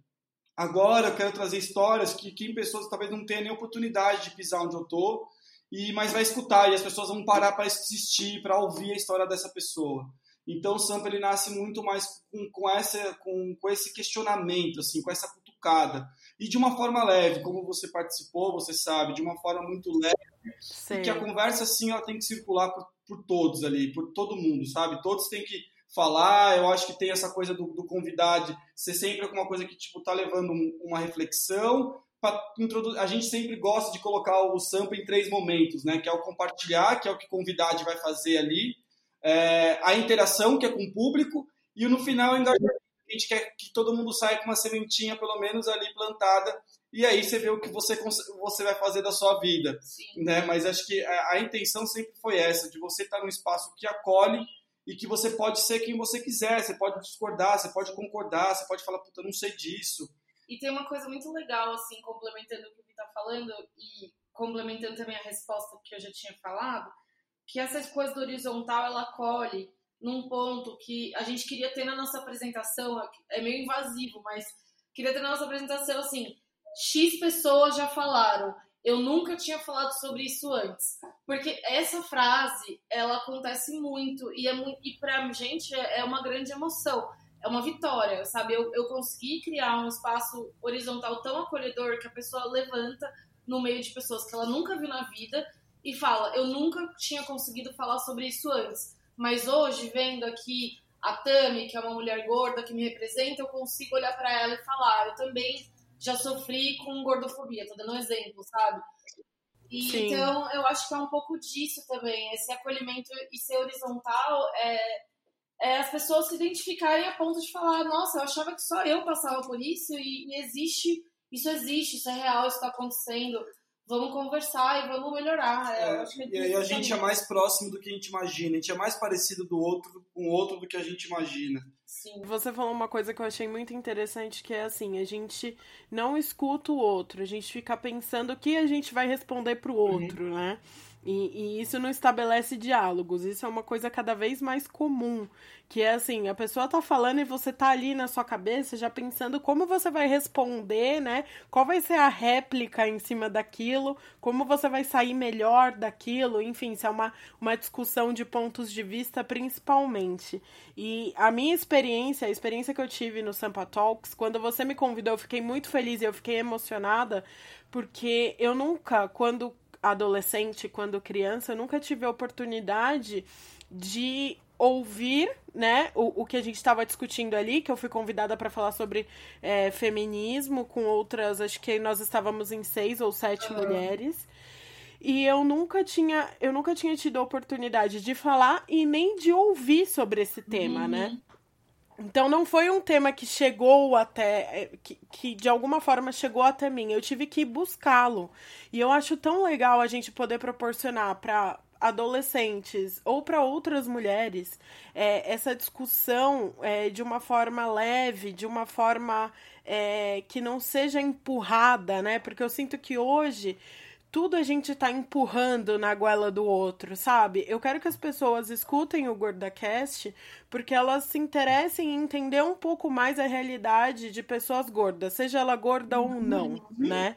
Agora eu quero trazer histórias que, que pessoas talvez não tenham nem oportunidade de pisar onde eu tô, e mas vai escutar e as pessoas vão parar para assistir, para ouvir a história dessa pessoa. Então o Sampa ele nasce muito mais com, com, essa, com, com esse questionamento, assim, com essa cutucada. E de uma forma leve, como você participou, você sabe, de uma forma muito leve, Sei. E que a conversa, assim, ela tem que circular por, por todos ali, por todo mundo, sabe? Todos têm que falar. Eu acho que tem essa coisa do, do convidado ser sempre alguma coisa que tipo tá levando uma reflexão. A gente sempre gosta de colocar o sampa em três momentos, né? Que é o compartilhar, que é o que o convidado vai fazer ali, é, a interação, que é com o público, e no final o engajamento. A gente quer que todo mundo saia com uma sementinha, pelo menos, ali plantada, e aí você vê o que você, você vai fazer da sua vida. Sim. Né? Mas acho que a, a intenção sempre foi essa, de você estar num espaço que acolhe e que você pode ser quem você quiser, você pode discordar, você pode concordar, você pode falar, puta, não sei disso. E tem uma coisa muito legal, assim, complementando o que ele está falando e complementando também a resposta que eu já tinha falado, que essa coisa do horizontal, ela colhe num ponto que a gente queria ter na nossa apresentação, é meio invasivo, mas queria ter na nossa apresentação, assim, X pessoas já falaram, eu nunca tinha falado sobre isso antes. Porque essa frase, ela acontece muito e, é muito, e pra gente é, é uma grande emoção. É uma vitória, sabe? Eu, eu consegui criar um espaço horizontal tão acolhedor que a pessoa levanta no meio de pessoas que ela nunca viu na vida e fala: Eu nunca tinha conseguido falar sobre isso antes, mas hoje, vendo aqui a Tami, que é uma mulher gorda que me representa, eu consigo olhar para ela e falar: Eu também já sofri com gordofobia, tô dando um exemplo, sabe? E, então, eu acho que é um pouco disso também. Esse acolhimento e ser horizontal é, é, as pessoas se identificarem a ponto de falar: nossa, eu achava que só eu passava por isso e, e existe, isso existe, isso é real, isso está acontecendo vamos conversar e vamos melhorar. É, é, e aí a gente é mais próximo do que a gente imagina, a gente é mais parecido do outro com o outro do que a gente imagina. Sim. Você falou uma coisa que eu achei muito interessante, que é assim, a gente não escuta o outro, a gente fica pensando o que a gente vai responder pro uhum. outro, uhum. né? E, e, isso não estabelece diálogos. Isso é uma coisa cada vez mais comum. Que é assim, a pessoa tá falando e você tá ali na sua cabeça já pensando como você vai responder, né? Qual vai ser a réplica em cima daquilo, como você vai sair melhor daquilo, enfim, isso é uma, uma discussão de pontos de vista principalmente. E a minha experiência, a experiência que eu tive no Sampa Talks, quando você me convidou, eu fiquei muito feliz e eu fiquei emocionada, porque eu nunca, quando adolescente, quando criança, eu nunca tive a oportunidade de ouvir, né, o, o que a gente estava discutindo ali, que eu fui convidada para falar sobre é, feminismo com outras, acho que nós estávamos em seis ou sete uhum. mulheres. E eu nunca tinha, eu nunca tinha tido a oportunidade de falar e nem de ouvir sobre esse tema, né? uhum. né? Então não foi um tema que chegou até. É, que, que de alguma forma chegou até mim. Eu tive que buscá-lo. E eu acho tão legal a gente poder proporcionar para adolescentes ou para outras mulheres é, essa discussão é, de uma forma leve, de uma forma é, que não seja empurrada, né? Porque eu sinto que hoje tudo a gente tá empurrando na goela do outro, sabe? Eu quero que as pessoas escutem o GordaCast porque elas se interessem em entender um pouco mais a realidade de pessoas gordas, seja ela gorda ou não, né?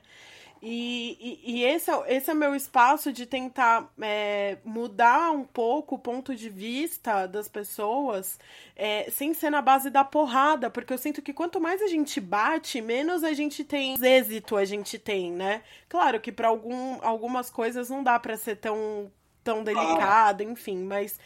E, e, e, esse, é, esse é meu espaço de tentar é, mudar um pouco o ponto de vista das pessoas, é, sem ser na base da porrada, porque eu sinto que quanto mais a gente bate, menos a gente tem êxito a gente tem, né? Claro que para algum, algumas coisas não dá para ser tão tão delicado, enfim, mas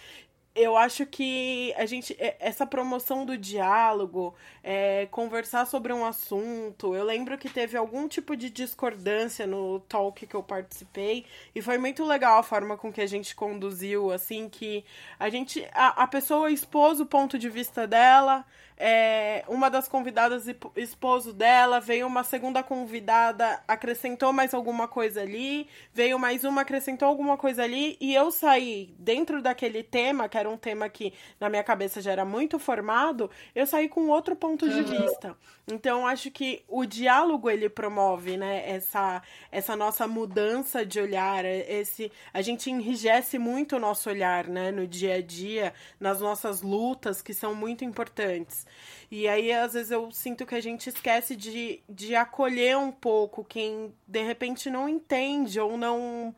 eu acho que a gente é, essa promoção do diálogo é, conversar sobre um assunto eu lembro que teve algum tipo de discordância no talk que eu participei e foi muito legal a forma com que a gente conduziu assim que a gente a, a pessoa expôs o ponto de vista dela é, uma das convidadas, esposo dela, veio uma segunda convidada, acrescentou mais alguma coisa ali, veio mais uma, acrescentou alguma coisa ali, e eu saí dentro daquele tema, que era um tema que na minha cabeça já era muito formado, eu saí com outro ponto de uhum. vista. Então, acho que o diálogo ele promove, né, essa, essa nossa mudança de olhar, esse a gente enrijece muito o nosso olhar, né, no dia a dia, nas nossas lutas que são muito importantes. E aí, às vezes, eu sinto que a gente esquece de, de acolher um pouco quem de repente não entende ou não.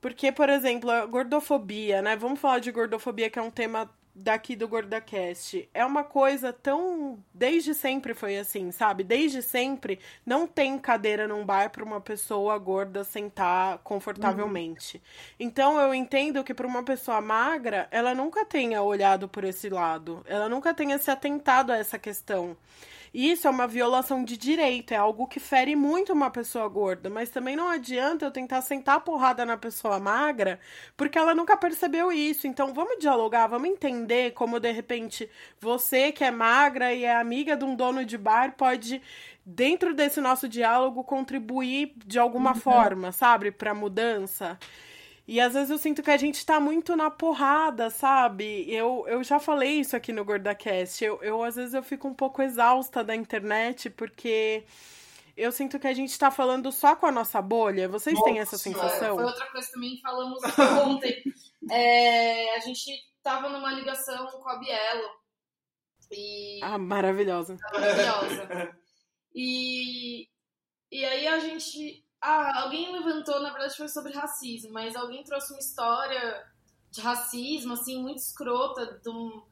Porque, por exemplo, a gordofobia, né? Vamos falar de gordofobia, que é um tema daqui do GordaCast é uma coisa tão. Desde sempre foi assim, sabe? Desde sempre não tem cadeira num bar para uma pessoa gorda sentar confortavelmente. Uhum. Então eu entendo que para uma pessoa magra, ela nunca tenha olhado por esse lado, ela nunca tenha se atentado a essa questão. Isso é uma violação de direito, é algo que fere muito uma pessoa gorda, mas também não adianta eu tentar sentar a porrada na pessoa magra, porque ela nunca percebeu isso. Então vamos dialogar, vamos entender como de repente você que é magra e é amiga de um dono de bar pode dentro desse nosso diálogo contribuir de alguma uhum. forma, sabe, para mudança. E às vezes eu sinto que a gente tá muito na porrada, sabe? Eu, eu já falei isso aqui no GordaCast. Eu, eu, às vezes, eu fico um pouco exausta da internet, porque eu sinto que a gente tá falando só com a nossa bolha. Vocês Nossa, têm essa sensação? Foi outra coisa também que falamos ontem. é, a gente tava numa ligação com a Bielo. E... Ah, maravilhosa. Maravilhosa. E, e aí a gente ah, alguém levantou, na verdade foi sobre racismo, mas alguém trouxe uma história de racismo, assim, muito escrota. De um,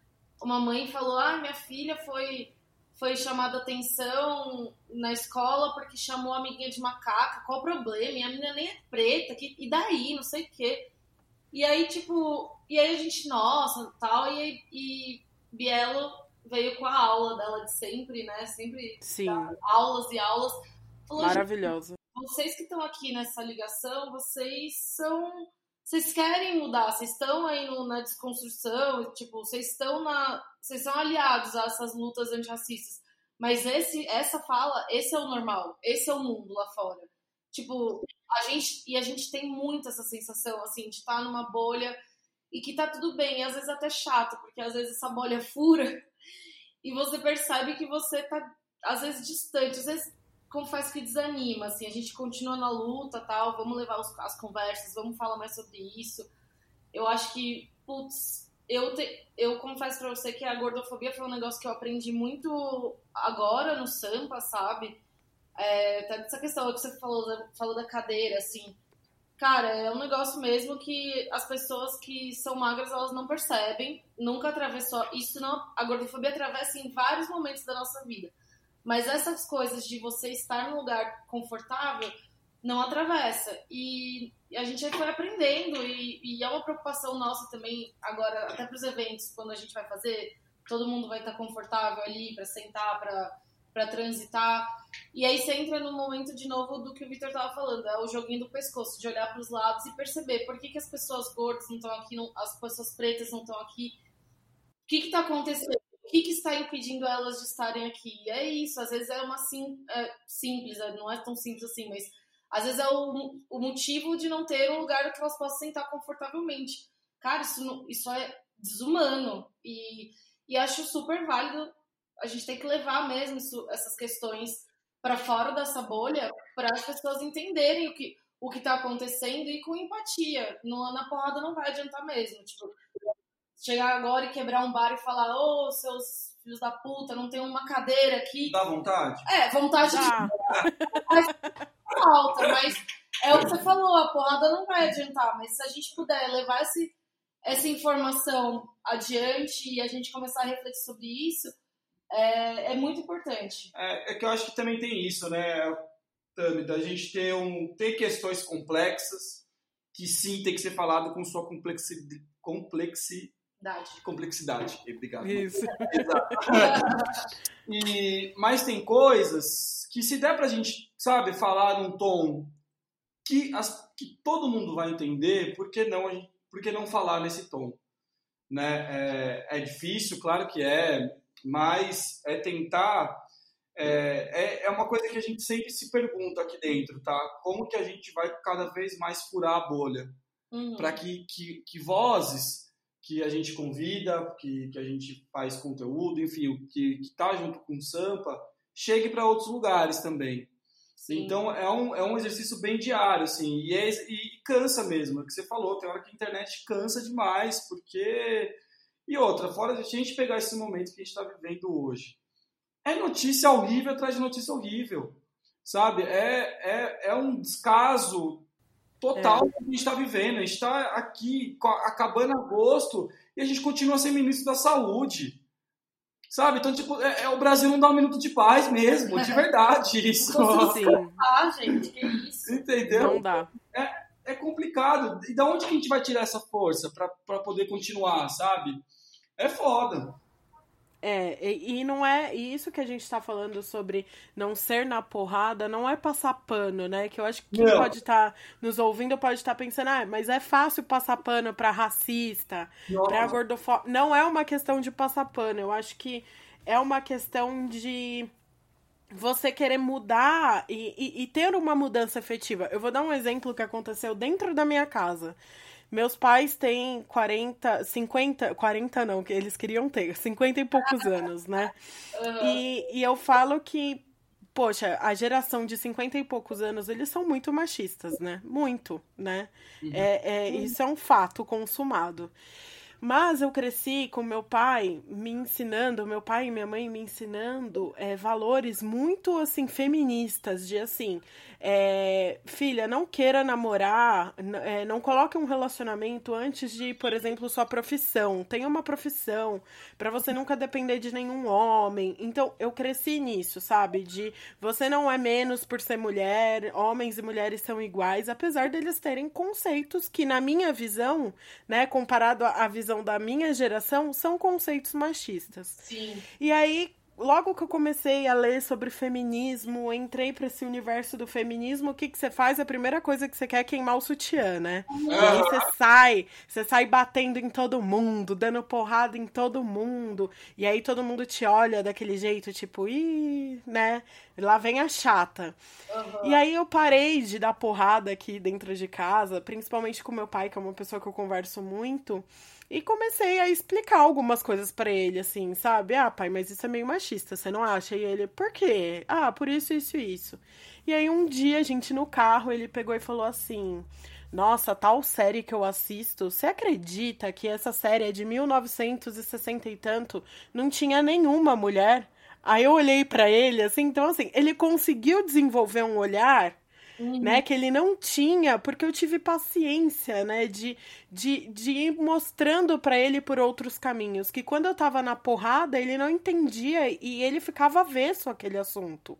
uma mãe falou: ah, minha filha foi, foi chamada atenção na escola porque chamou a amiguinha de macaca, qual o problema? E a menina nem é preta, que, e daí? Não sei o quê. E aí, tipo, e aí a gente, nossa, tal, e, e Bielo veio com a aula dela de sempre, né? Sempre Sim. aulas e aulas. Falou, Maravilhosa vocês que estão aqui nessa ligação, vocês são. Vocês querem mudar, vocês estão aí no, na desconstrução, tipo, vocês estão na. Vocês são aliados a essas lutas antirracistas. Mas esse, essa fala, esse é o normal, esse é o mundo lá fora. Tipo, a gente. E a gente tem muito essa sensação, assim, de estar tá numa bolha e que tá tudo bem, e às vezes até chato, porque às vezes essa bolha fura e você percebe que você tá, às vezes, distante. Às vezes confesso que desanima, assim, a gente continua na luta, tal, vamos levar os, as conversas, vamos falar mais sobre isso. Eu acho que, putz, eu, te, eu confesso pra você que a gordofobia foi um negócio que eu aprendi muito agora no Sampa, sabe? É, até essa questão que você falou, falou da cadeira, assim, cara, é um negócio mesmo que as pessoas que são magras, elas não percebem, nunca atravessou, isso não, a gordofobia atravessa em vários momentos da nossa vida mas essas coisas de você estar num lugar confortável não atravessa. E a gente foi aprendendo, e, e é uma preocupação nossa também, agora, até para os eventos, quando a gente vai fazer, todo mundo vai estar confortável ali para sentar, para transitar. E aí você entra no momento de novo do que o Victor estava falando, é o joguinho do pescoço, de olhar para os lados e perceber por que, que as pessoas gordas não estão aqui, não, as pessoas pretas não estão aqui. O que está acontecendo? O que, que, está impedindo elas de estarem aqui? E é isso, às vezes é uma sim, é simples, é, não é tão simples assim, mas às vezes é o, o motivo de não ter um lugar que elas possam sentar confortavelmente. Cara, isso, isso é desumano e, e acho super válido. A gente tem que levar mesmo isso, essas questões para fora dessa bolha para as pessoas entenderem o que o que está acontecendo e com empatia. No, na porrada não vai adiantar mesmo. Tipo, chegar agora e quebrar um bar e falar, ô, oh, seus filhos da puta, não tem uma cadeira aqui. Dá vontade? É, vontade Dá. de alta, mas é o que você falou, a porrada não vai adiantar, mas se a gente puder levar esse, essa informação adiante e a gente começar a refletir sobre isso, é, é muito importante. É, é, que eu acho que também tem isso, né, Tami, da gente ter, um, ter questões complexas que sim tem que ser falado com sua complexidade, complexi, Complexidade. Complexidade, obrigado. Isso. e, mas tem coisas que se der pra gente, sabe, falar num tom que, as, que todo mundo vai entender, por que não, por que não falar nesse tom? Né? É, é difícil, claro que é, mas é tentar... É, é, é uma coisa que a gente sempre se pergunta aqui dentro, tá? Como que a gente vai cada vez mais furar a bolha? Uhum. Para que, que, que vozes que a gente convida, que, que a gente faz conteúdo, enfim, que está junto com o Sampa, chegue para outros lugares também. Sim. Então é um, é um exercício bem diário, assim, e, é, e cansa mesmo, é o que você falou, tem hora que a internet cansa demais, porque. E outra, fora de a gente pegar esse momento que a gente está vivendo hoje. É notícia horrível atrás de notícia horrível, sabe? É, é, é um descaso total é. que a gente está vivendo. A gente está aqui acabando agosto e a gente continua sem ministro da saúde. Sabe? Então, tipo, é, é, o Brasil não dá um minuto de paz mesmo, de verdade. Isso. Sim. Ah, gente, que isso. Entendeu? Não dá. É, é complicado. E da onde que a gente vai tirar essa força para poder continuar, sabe? É foda. É, e, e, não é. E isso que a gente tá falando sobre não ser na porrada, não é passar pano, né? Que eu acho que quem não. pode estar tá nos ouvindo pode estar tá pensando, ah, mas é fácil passar pano pra racista, Nossa. pra gordofóbico. Não é uma questão de passar pano, eu acho que é uma questão de você querer mudar e, e, e ter uma mudança efetiva. Eu vou dar um exemplo que aconteceu dentro da minha casa. Meus pais têm 40, 50, 40 não, que eles queriam ter, 50 e poucos anos, né? Uhum. E, e eu falo que, poxa, a geração de 50 e poucos anos, eles são muito machistas, né? Muito, né? Uhum. É, é, isso é um fato consumado. Mas eu cresci com meu pai me ensinando, meu pai e minha mãe me ensinando é, valores muito assim feministas, de assim, é, filha, não queira namorar, é, não coloque um relacionamento antes de, por exemplo, sua profissão. Tenha uma profissão para você nunca depender de nenhum homem. Então eu cresci nisso, sabe? De você não é menos por ser mulher, homens e mulheres são iguais, apesar deles terem conceitos que na minha visão, né, comparado à visão visão da minha geração, são conceitos machistas. Sim. E aí, logo que eu comecei a ler sobre feminismo, entrei para esse universo do feminismo, o que, que você faz? A primeira coisa que você quer é queimar o sutiã, né? E aí você sai, você sai batendo em todo mundo, dando porrada em todo mundo. E aí todo mundo te olha daquele jeito, tipo, ih, né? Lá vem a chata. Uhum. E aí eu parei de dar porrada aqui dentro de casa, principalmente com meu pai, que é uma pessoa que eu converso muito. E comecei a explicar algumas coisas para ele, assim, sabe? Ah, pai, mas isso é meio machista, você não acha? E ele, por quê? Ah, por isso, isso e isso. E aí um dia, a gente no carro, ele pegou e falou assim: Nossa, tal série que eu assisto, você acredita que essa série é de 1960 e tanto? Não tinha nenhuma mulher? Aí eu olhei para ele, assim, então assim, ele conseguiu desenvolver um olhar Uhum. né? Que ele não tinha, porque eu tive paciência, né? De, de, de ir mostrando para ele por outros caminhos. Que quando eu tava na porrada, ele não entendia e ele ficava avesso aquele assunto.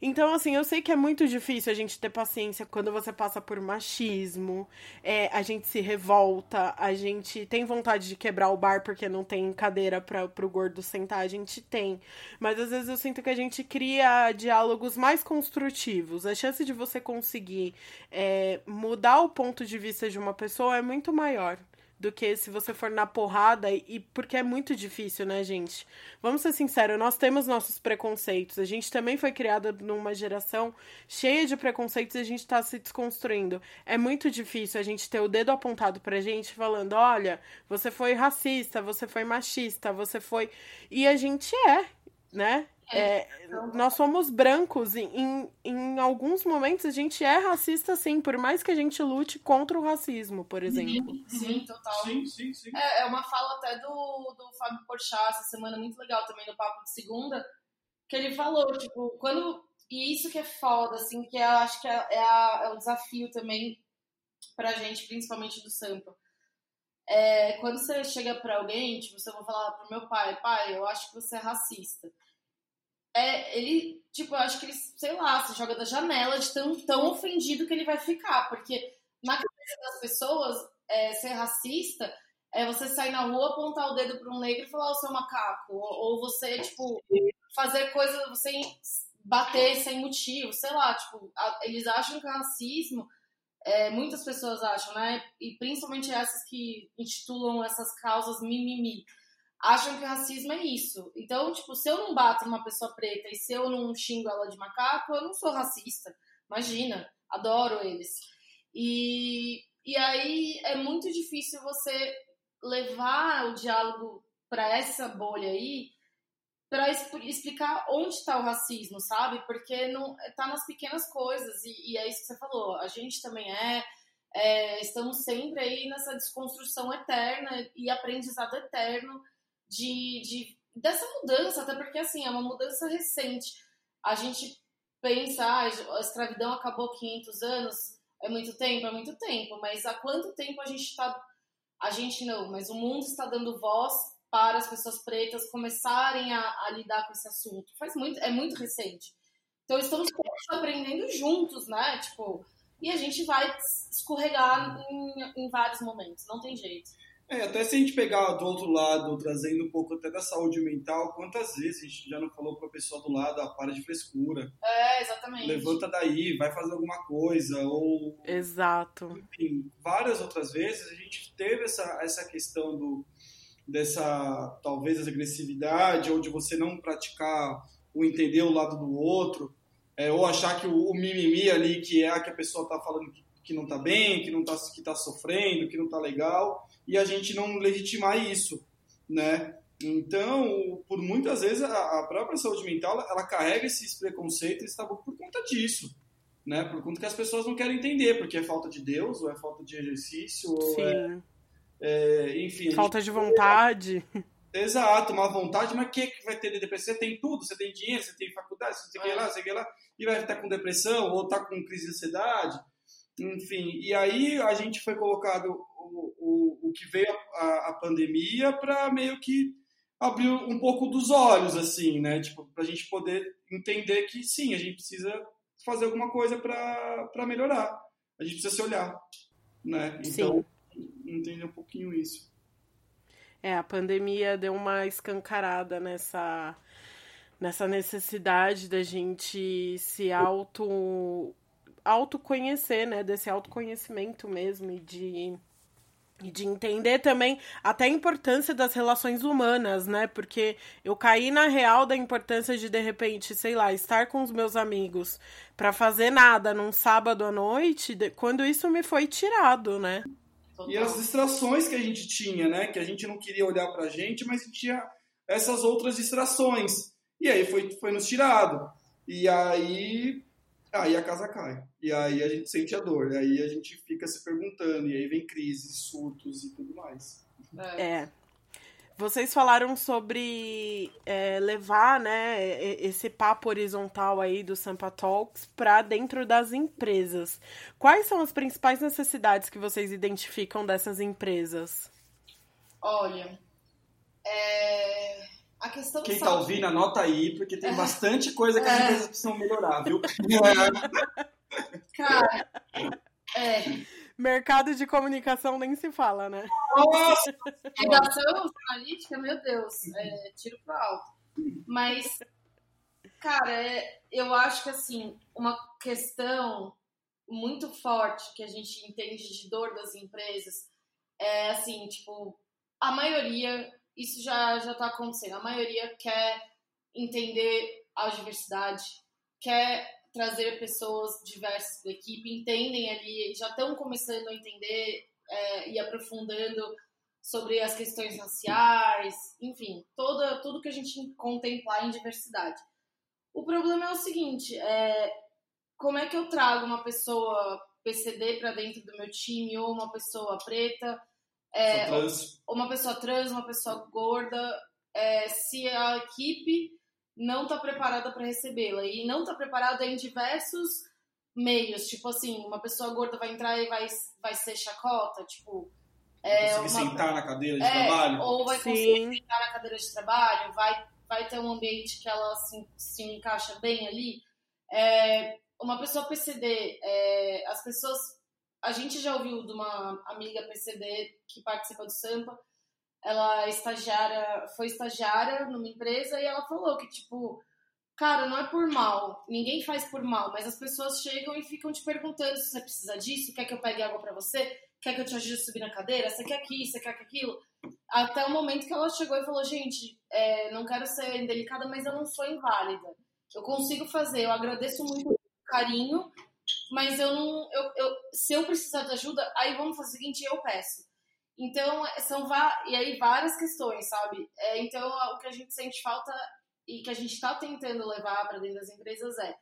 Então, assim, eu sei que é muito difícil a gente ter paciência quando você passa por machismo, é, a gente se revolta, a gente tem vontade de quebrar o bar porque não tem cadeira para pro gordo sentar, a gente tem. Mas às vezes eu sinto que a gente cria diálogos mais construtivos. A chance de você conseguir é, mudar o ponto de vista de uma pessoa é muito maior do que se você for na porrada e porque é muito difícil, né, gente? Vamos ser sinceros, nós temos nossos preconceitos. A gente também foi criada numa geração cheia de preconceitos e a gente tá se desconstruindo. É muito difícil a gente ter o dedo apontado pra gente falando, olha, você foi racista, você foi machista, você foi e a gente é, né? É, é nós somos brancos e em, em alguns momentos a gente é racista sim, por mais que a gente lute contra o racismo, por exemplo. Sim, sim total. Sim, sim, sim. É, é uma fala até do, do Fábio Porchat essa semana muito legal também no Papo de Segunda, que ele falou, tipo, quando... E isso que é foda, assim, que eu acho que é, é, a, é o desafio também pra gente, principalmente do Sampa. É, quando você chega pra alguém, tipo, se eu vou falar pro meu pai, pai, eu acho que você é racista é, ele, tipo, eu acho que ele, sei lá, se joga da janela de tão, tão ofendido que ele vai ficar. Porque na cabeça das pessoas, é, ser racista é você sair na rua, apontar o dedo para um negro e falar o seu macaco. Ou, ou, você, tipo, fazer coisa, você bater sem motivo, sei lá, tipo, a, eles acham que o racismo, é, muitas pessoas acham, né? E principalmente essas que intitulam essas causas mimimi acham que racismo é isso. Então, tipo, se eu não bato numa pessoa preta e se eu não xingo ela de macaco, eu não sou racista. Imagina, adoro eles. E, e aí é muito difícil você levar o diálogo para essa bolha aí para explicar onde está o racismo, sabe? Porque não tá nas pequenas coisas e, e, é isso que você falou. A gente também é, é estamos sempre aí nessa desconstrução eterna e aprendizado eterno de, de, dessa mudança, até porque assim, é uma mudança recente. A gente pensa, ah, a escravidão acabou 500 anos, é muito tempo, é muito tempo, mas há quanto tempo a gente está A gente não, mas o mundo está dando voz para as pessoas pretas começarem a, a lidar com esse assunto. Faz muito, é muito recente. Então estamos aprendendo juntos, né? Tipo, e a gente vai escorregar em, em vários momentos, não tem jeito. É, até se a gente pegar do outro lado, trazendo um pouco até da saúde mental, quantas vezes a gente já não falou para a pessoa do lado, ah, para de frescura. É, exatamente. Levanta daí, vai fazer alguma coisa, ou... Exato. Enfim, várias outras vezes a gente teve essa, essa questão do, dessa, talvez, essa agressividade, ou de você não praticar o entender o lado do outro, é, ou achar que o, o, mimimi ali, que é a que a pessoa está falando que, que não está bem, que não está que tá sofrendo, que não está legal, e a gente não legitimar isso, né? Então, por muitas vezes, a, própria saúde mental, ela carrega esses preconceitos esse tabu por conta disso, né? Por conta que as pessoas não querem entender, porque é falta de Deus, ou é falta de exercício, ou Sim. é, é enfim... Falta de vontade. Exato, uma vontade, mas o que, que vai ter de depressão? Você tem tudo, você tem dinheiro, você tem faculdade, você tem que ir lá, você tem que ir lá, e vai estar com depressão, ou tá com crise de ansiedade, enfim. E aí a gente foi colocado o, o, o que veio a, a pandemia para meio que abrir um pouco dos olhos, assim, né? Tipo, para a gente poder entender que sim, a gente precisa fazer alguma coisa para melhorar. A gente precisa se olhar, né? Então, sim. entender um pouquinho isso. É, a pandemia deu uma escancarada nessa, nessa necessidade da gente se auto autoconhecer, né? Desse autoconhecimento mesmo e de e de entender também até a importância das relações humanas, né? Porque eu caí na real da importância de de repente, sei lá, estar com os meus amigos para fazer nada num sábado à noite, quando isso me foi tirado, né? E as distrações que a gente tinha, né? Que a gente não queria olhar pra gente, mas tinha essas outras distrações. E aí foi, foi nos tirado. E aí, aí a casa cai. E aí a gente sente a dor. E aí a gente fica se perguntando. E aí vem crises, surtos e tudo mais. É. é. Vocês falaram sobre é, levar né, esse papo horizontal aí do Sampa Talks para dentro das empresas. Quais são as principais necessidades que vocês identificam dessas empresas? Olha, é... a questão Quem está ouvindo, anota aí, porque tem bastante coisa que as é. empresas precisam melhorar, viu? Cara, é. Mercado de comunicação nem se fala, né? Nossa! Redação analítica, meu Deus, é, tiro pro alto. Mas, cara, é, eu acho que, assim, uma questão muito forte que a gente entende de dor das empresas é, assim, tipo, a maioria, isso já, já tá acontecendo, a maioria quer entender a diversidade, quer trazer pessoas diversas da equipe, entendem ali, já estão começando a entender é, e aprofundando sobre as questões raciais, enfim, toda, tudo que a gente contemplar em diversidade. O problema é o seguinte, é, como é que eu trago uma pessoa PCD para dentro do meu time, ou uma pessoa preta, é, uma pessoa trans, uma pessoa gorda, é, se a equipe não está preparada para recebê-la. E não está preparada em diversos meios. Tipo assim, uma pessoa gorda vai entrar e vai, vai ser chacota, tipo. É, conseguir uma... sentar na cadeira de é, trabalho. Ou vai Sim. conseguir sentar na cadeira de trabalho, vai, vai ter um ambiente que ela se, se encaixa bem ali. É, uma pessoa PCD, é, as pessoas. A gente já ouviu de uma amiga PCD que participa do Sampa, ela é estagiária, foi estagiária numa empresa e ela falou que, tipo, cara, não é por mal, ninguém faz por mal, mas as pessoas chegam e ficam te perguntando se você precisa disso, quer que eu pegue água para você, quer que eu te ajude a subir na cadeira, você quer aqui, você quer aquilo. Até o momento que ela chegou e falou, gente, é, não quero ser indelicada, mas eu não sou inválida. Eu consigo fazer, eu agradeço muito o carinho, mas eu não. Eu, eu, se eu precisar de ajuda, aí vamos fazer o seguinte, eu peço. Então, são e aí várias questões, sabe? É, então, o que a gente sente falta e que a gente está tentando levar para dentro das empresas é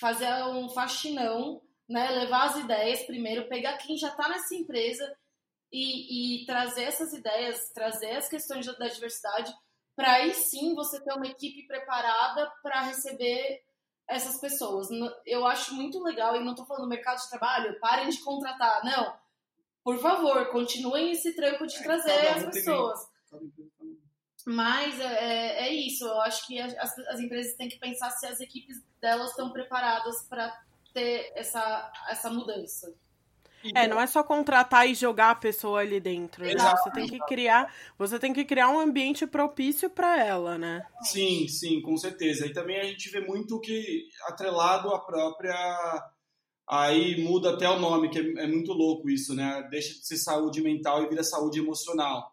fazer um faxinão, né? Levar as ideias primeiro, pegar quem já está nessa empresa e, e, trazer essas ideias, trazer as questões da, da diversidade, para aí sim você ter uma equipe preparada para receber essas pessoas. Eu acho muito legal, e não estou falando mercado de trabalho, parem de contratar, não por favor, continuem esse trampo de É, trazer as pessoas. Mas é, é isso, eu acho que as, as empresas têm que pensar se as equipes delas estão preparadas para ter essa, essa mudança. É, não é só contratar e jogar a pessoa ali dentro. né? Você tem que criar, você tem que criar um ambiente propício para ela, né? Sim, sim, com certeza. E também a gente vê muito que atrelado à própria. Aí muda até o nome, que é, é muito louco isso, né? Deixa de ser saúde mental e vira saúde emocional,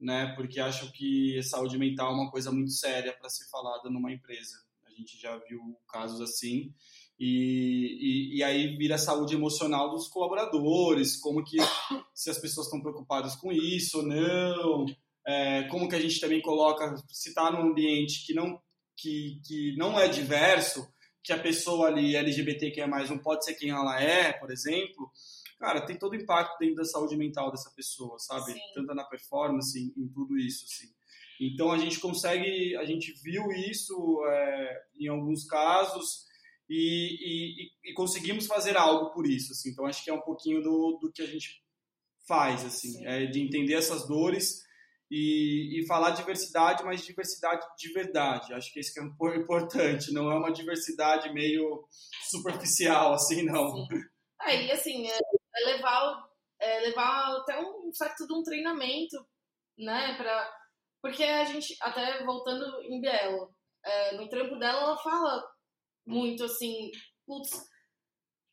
né? Porque acham que saúde mental é uma coisa muito séria para ser falada numa empresa. A gente já viu casos assim. E, e, e aí vira a saúde emocional dos colaboradores, como que se as pessoas estão preocupadas com isso ou não, é, como que a gente também coloca, se está num ambiente que não, que, que não é diverso, que a pessoa ali LGBT que é mais não pode ser quem ela é, por exemplo, cara, tem todo o impacto dentro da saúde mental dessa pessoa, sabe? Sim. Tanto na performance, em, em tudo isso, assim. Então a gente consegue, a gente viu isso é, em alguns casos e, e, e conseguimos fazer algo por isso, assim. Então acho que é um pouquinho do, do que a gente faz, assim, Sim. é de entender essas dores e, e falar diversidade, mas diversidade de verdade. Acho que isso que é importante, não é uma diversidade meio superficial, assim, não. É, e assim, é, é levar, é levar até um certo de um treinamento, né, pra, porque a gente, até voltando em Bielo, é, no trampo dela, ela fala muito assim, putz,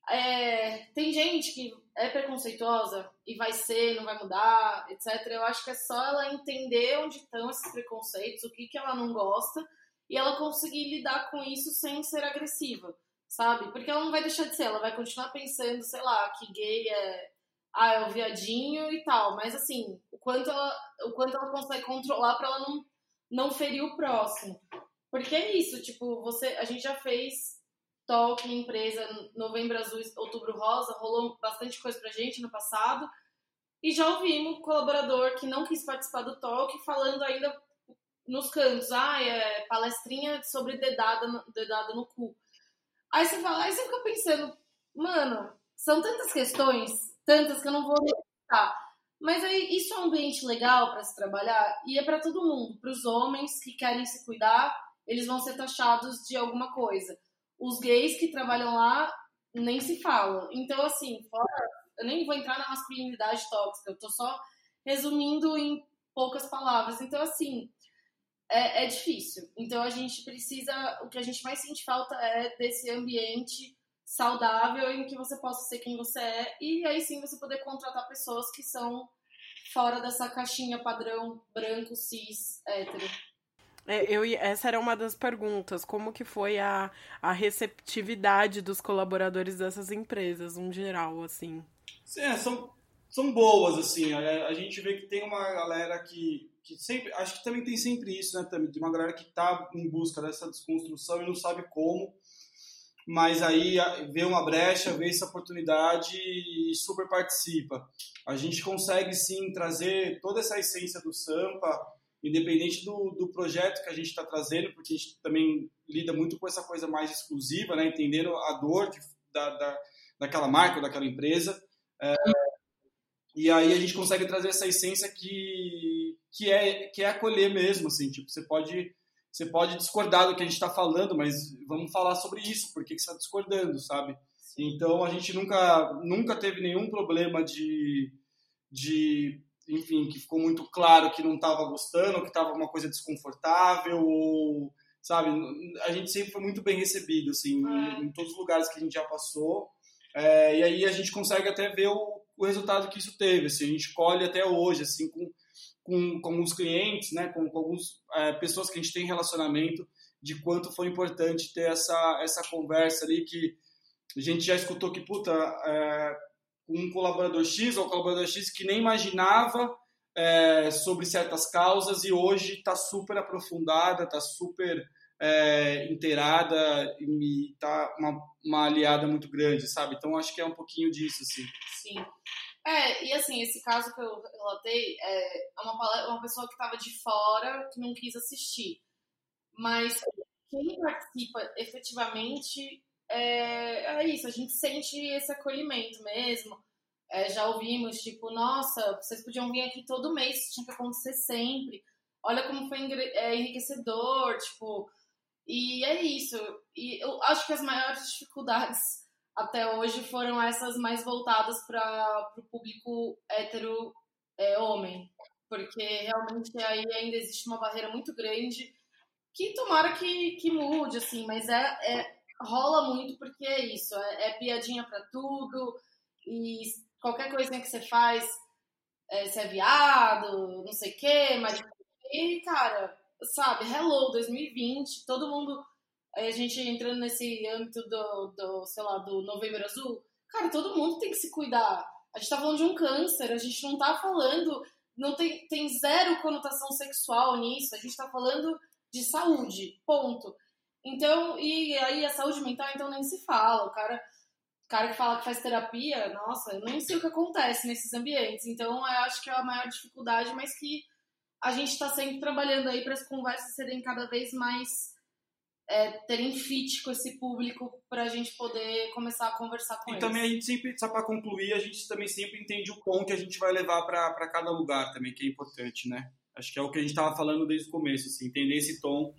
é, tem gente que é preconceituosa e vai ser, não vai mudar, etc. Eu acho que é só ela entender onde estão esses preconceitos, o que, que ela não gosta, e ela conseguir lidar com isso sem ser agressiva, sabe? Porque ela não vai deixar de ser, ela vai continuar pensando, sei lá, que gay é, ah, é o viadinho e tal, mas assim, o quanto ela, o quanto ela consegue controlar pra ela não, não ferir o próximo. Porque é isso, tipo, você, a gente já fez talk em empresa, Novembro Azul, Outubro Rosa, rolou bastante coisa pra gente no passado. E já ouvimos colaborador que não quis participar do talk falando ainda nos cantos, ah, é palestrinha sobre dedada, no- dedada no cu. Aí você fala, aí você fica pensando, mano, são tantas questões, tantas que eu não vou citar. Mas aí isso é um ambiente legal pra se trabalhar e é pra todo mundo. Para os homens que querem se cuidar, eles vão ser taxados de alguma coisa. Os gays que trabalham lá nem se falam. Então, assim, fora, eu nem vou entrar na masculinidade tóxica, eu tô só resumindo em poucas palavras. Então, assim, é, é difícil. Então, a gente precisa. O que a gente mais sente falta é desse ambiente saudável em que você possa ser quem você é e aí sim você poder contratar pessoas que são fora dessa caixinha padrão branco, cis, hétero. É, eu, essa era uma das perguntas. Como que foi a, a receptividade dos colaboradores dessas empresas, no geral, assim? Sim, é, são, são boas, assim. A, a gente vê que tem uma galera que, que sempre. Acho que também tem sempre isso, né, Tami? Tem uma galera que tá em busca dessa desconstrução e não sabe como. Mas aí vê uma brecha, vê essa oportunidade e super participa. A gente consegue sim trazer toda essa essência do Sampa, independente do, do projeto que a gente está trazendo, porque a gente também lida muito com essa coisa mais exclusiva, né? entendendo a dor de- da, da, daquela marca ou daquela empresa. E aí a gente consegue trazer essa essência que, que, é, que é acolher mesmo, assim, tipo, você pode, você pode discordar do que a gente está falando, mas vamos falar sobre isso, por que que você está discordando, sabe? Então a gente nunca, nunca teve nenhum problema de, de, enfim, que ficou muito claro que não estava gostando, que estava uma coisa desconfortável, ou, sabe? A gente sempre foi muito bem recebido, assim, É. em, em todos os lugares que a gente já passou. É, e aí a gente consegue até ver o, o resultado que isso teve, assim, a gente colhe até hoje, assim, com, com, com os clientes, né, com, com algumas pessoas que a gente tem relacionamento, de quanto foi importante ter essa, essa conversa ali, que a gente já escutou que, puta, é, um colaborador X ou colaborador X que nem imaginava é, sobre certas causas e hoje está super aprofundada, está super é, inteirada e está uma, uma aliada muito grande, sabe? Então acho que é um pouquinho disso, assim. Sim. É, e assim, esse caso que eu relatei é uma, pala- uma pessoa que estava de fora, que não quis assistir. Mas quem participa efetivamente é, é isso, a gente sente esse acolhimento mesmo. É, já ouvimos, tipo, nossa, vocês podiam vir aqui todo mês, isso tinha que acontecer sempre. Olha como foi é, enriquecedor, tipo. E é isso. E eu acho que as maiores dificuldades até hoje foram essas mais voltadas para o público hétero é, homem. Porque realmente aí ainda existe uma barreira muito grande que tomara que, que mude, assim, mas é, é rola muito porque é isso, é, é piadinha para tudo e qualquer coisinha que você faz, é, você é viado, não sei o quê, mas e cara, sabe, hello 2020, todo mundo a gente entrando nesse âmbito do, do, sei lá, do Novembro Azul, cara, todo mundo tem que se cuidar. A gente tá falando de um câncer, a gente não tá falando, não tem, tem zero conotação sexual nisso, a gente tá falando de saúde, ponto. Então, e aí a saúde mental, então nem se fala. O cara, o cara que fala que faz terapia, nossa, eu nem sei o que acontece nesses ambientes. Então, eu acho que é a maior dificuldade, mas que a gente está sempre trabalhando aí para as conversas serem cada vez mais é, terem fit com esse público para a gente poder começar a conversar com e eles. E também a gente sempre, só para concluir, a gente também sempre entende o tom que a gente vai levar para cada lugar também, que é importante, né? Acho que é o que a gente estava falando desde o começo, assim, entender esse tom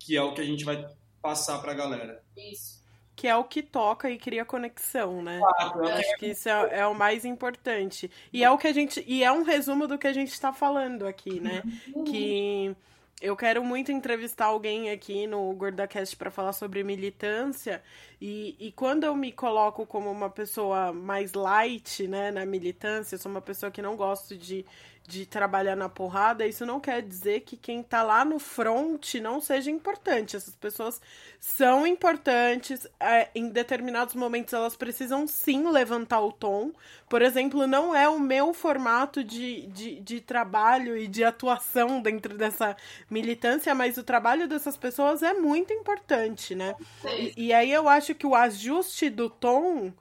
que é o que a gente vai passar para a galera. Isso. Que é o que toca e cria conexão, né? Claro, é Acho que isso é, é, o mais importante. E é o que a gente. E é um resumo do que a gente está falando aqui, né? Uhum. Que eu quero muito entrevistar alguém aqui no GordaCast para falar sobre militância. E, e quando eu me coloco como uma pessoa mais light, né, na militância, eu sou uma pessoa que não gosto de, de trabalhar na porrada, isso não quer dizer que quem tá lá no front não seja importante. Essas pessoas são importantes, é, em determinados momentos elas precisam sim levantar o tom. Por exemplo, não é o meu formato de, de, de trabalho e de atuação dentro dessa militância, mas o trabalho dessas pessoas é muito importante, né? E, e aí eu acho que o ajuste do tom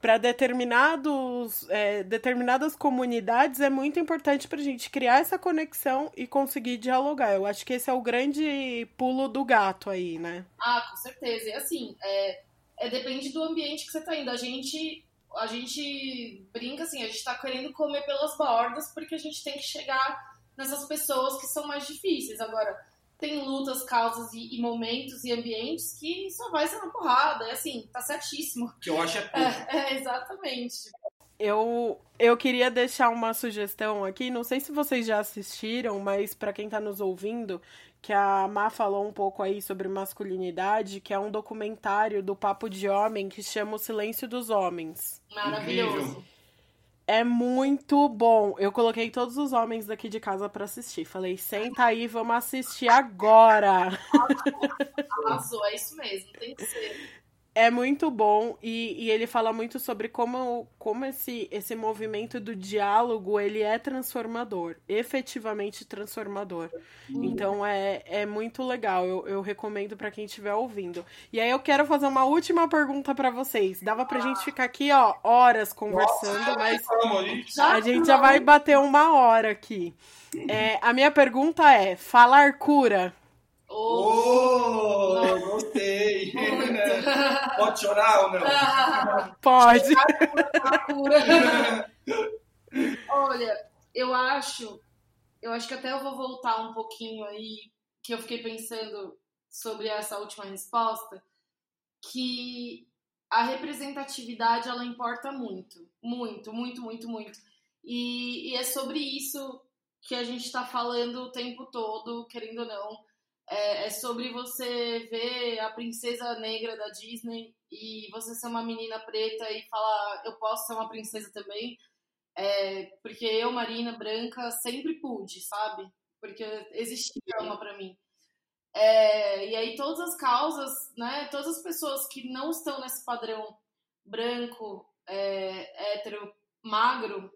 para determinados é, determinadas comunidades é muito importante para a gente criar essa conexão e conseguir dialogar. Eu acho que esse é o grande pulo do gato aí, né? Ah, com certeza. E assim, é, é depende do ambiente que você está indo. A gente a gente brinca assim, a gente está querendo comer pelas bordas porque a gente tem que chegar nessas pessoas que são mais difíceis. Agora, tem lutas, causas e, e, momentos e ambientes que só vai ser na porrada. É assim, tá certíssimo. Que eu acho é pouco. É, é, exatamente. Eu, eu queria deixar uma sugestão aqui, não sei se vocês já assistiram, mas para quem tá nos ouvindo, que a Má falou um pouco aí sobre masculinidade, que é um documentário do Papo de Homem que chama O Silêncio dos Homens. Maravilhoso. Incrível. É muito bom. Eu coloquei todos os homens daqui de casa para assistir. Falei, senta aí, vamos assistir agora. Arrasou, é isso mesmo, tem que ser. É muito bom e, e, ele fala muito sobre como, como esse, esse movimento do diálogo ele é transformador, efetivamente transformador. Uhum. Então é, é muito legal, eu, eu recomendo para quem estiver ouvindo. E aí eu quero fazer uma última pergunta para vocês. Dava pra gente ficar aqui, ó, horas conversando, mas a gente já vai bater uma hora aqui. É, a minha pergunta é: falar cura? Oh, oh gostei! Pode chorar ou não? Pode. Olha, eu acho, eu acho que até eu vou voltar um pouquinho aí, que eu fiquei pensando sobre essa última resposta, que a representatividade ela importa muito, muito, muito, muito, muito. E, e é sobre isso que a gente está falando o tempo todo, querendo ou não é, é, sobre você ver a princesa negra da Disney e você ser uma menina preta e falar, eu posso ser uma princesa também. É, porque eu, Marina, branca, sempre pude, sabe? Porque existia uma para mim. É, e aí todas as causas, né? Todas as pessoas que não estão nesse padrão branco, é, hétero, magro,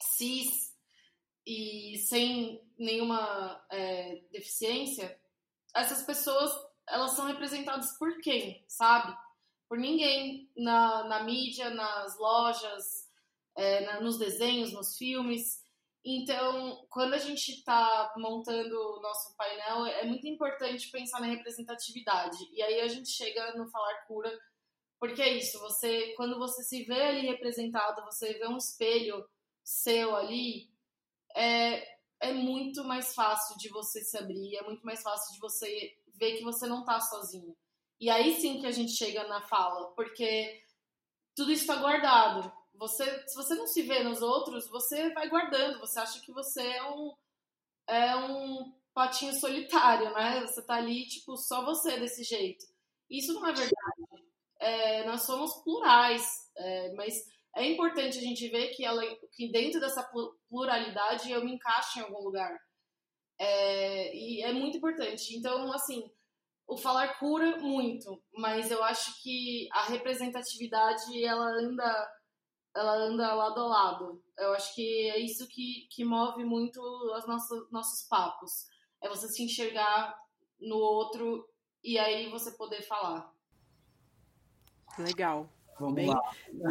cis e sem nenhuma é, deficiência, essas pessoas, elas são representadas por quem, sabe? Por ninguém na, na mídia, nas lojas, é, na, nos desenhos, nos filmes. Então, quando a gente está montando o nosso painel, é muito importante pensar na representatividade. E aí a gente chega no Falar Cura Porque é isso, você quando você se vê ali representado, você vê um espelho seu ali, é, é muito mais fácil de você se abrir, é muito mais fácil de você ver que você não tá sozinho. E aí sim que a gente chega na fala, porque tudo isso está guardado. Você, se você não se vê nos outros, você vai guardando, você acha que você é um, é um patinho solitário, né? Você tá ali, tipo, só você desse jeito. Isso não é verdade. É, nós somos plurais, é, mas é importante a gente ver que, ela, que dentro dessa pluralidade eu me encaixo em algum lugar. É, e é muito importante. Então, assim, o falar cura muito, mas eu acho que a representatividade ela anda ela anda lado a lado. Eu acho que é isso que, que move muito os nossos, nossos papos. É você se enxergar no outro e aí você poder falar. Legal. Vamos bem, lá.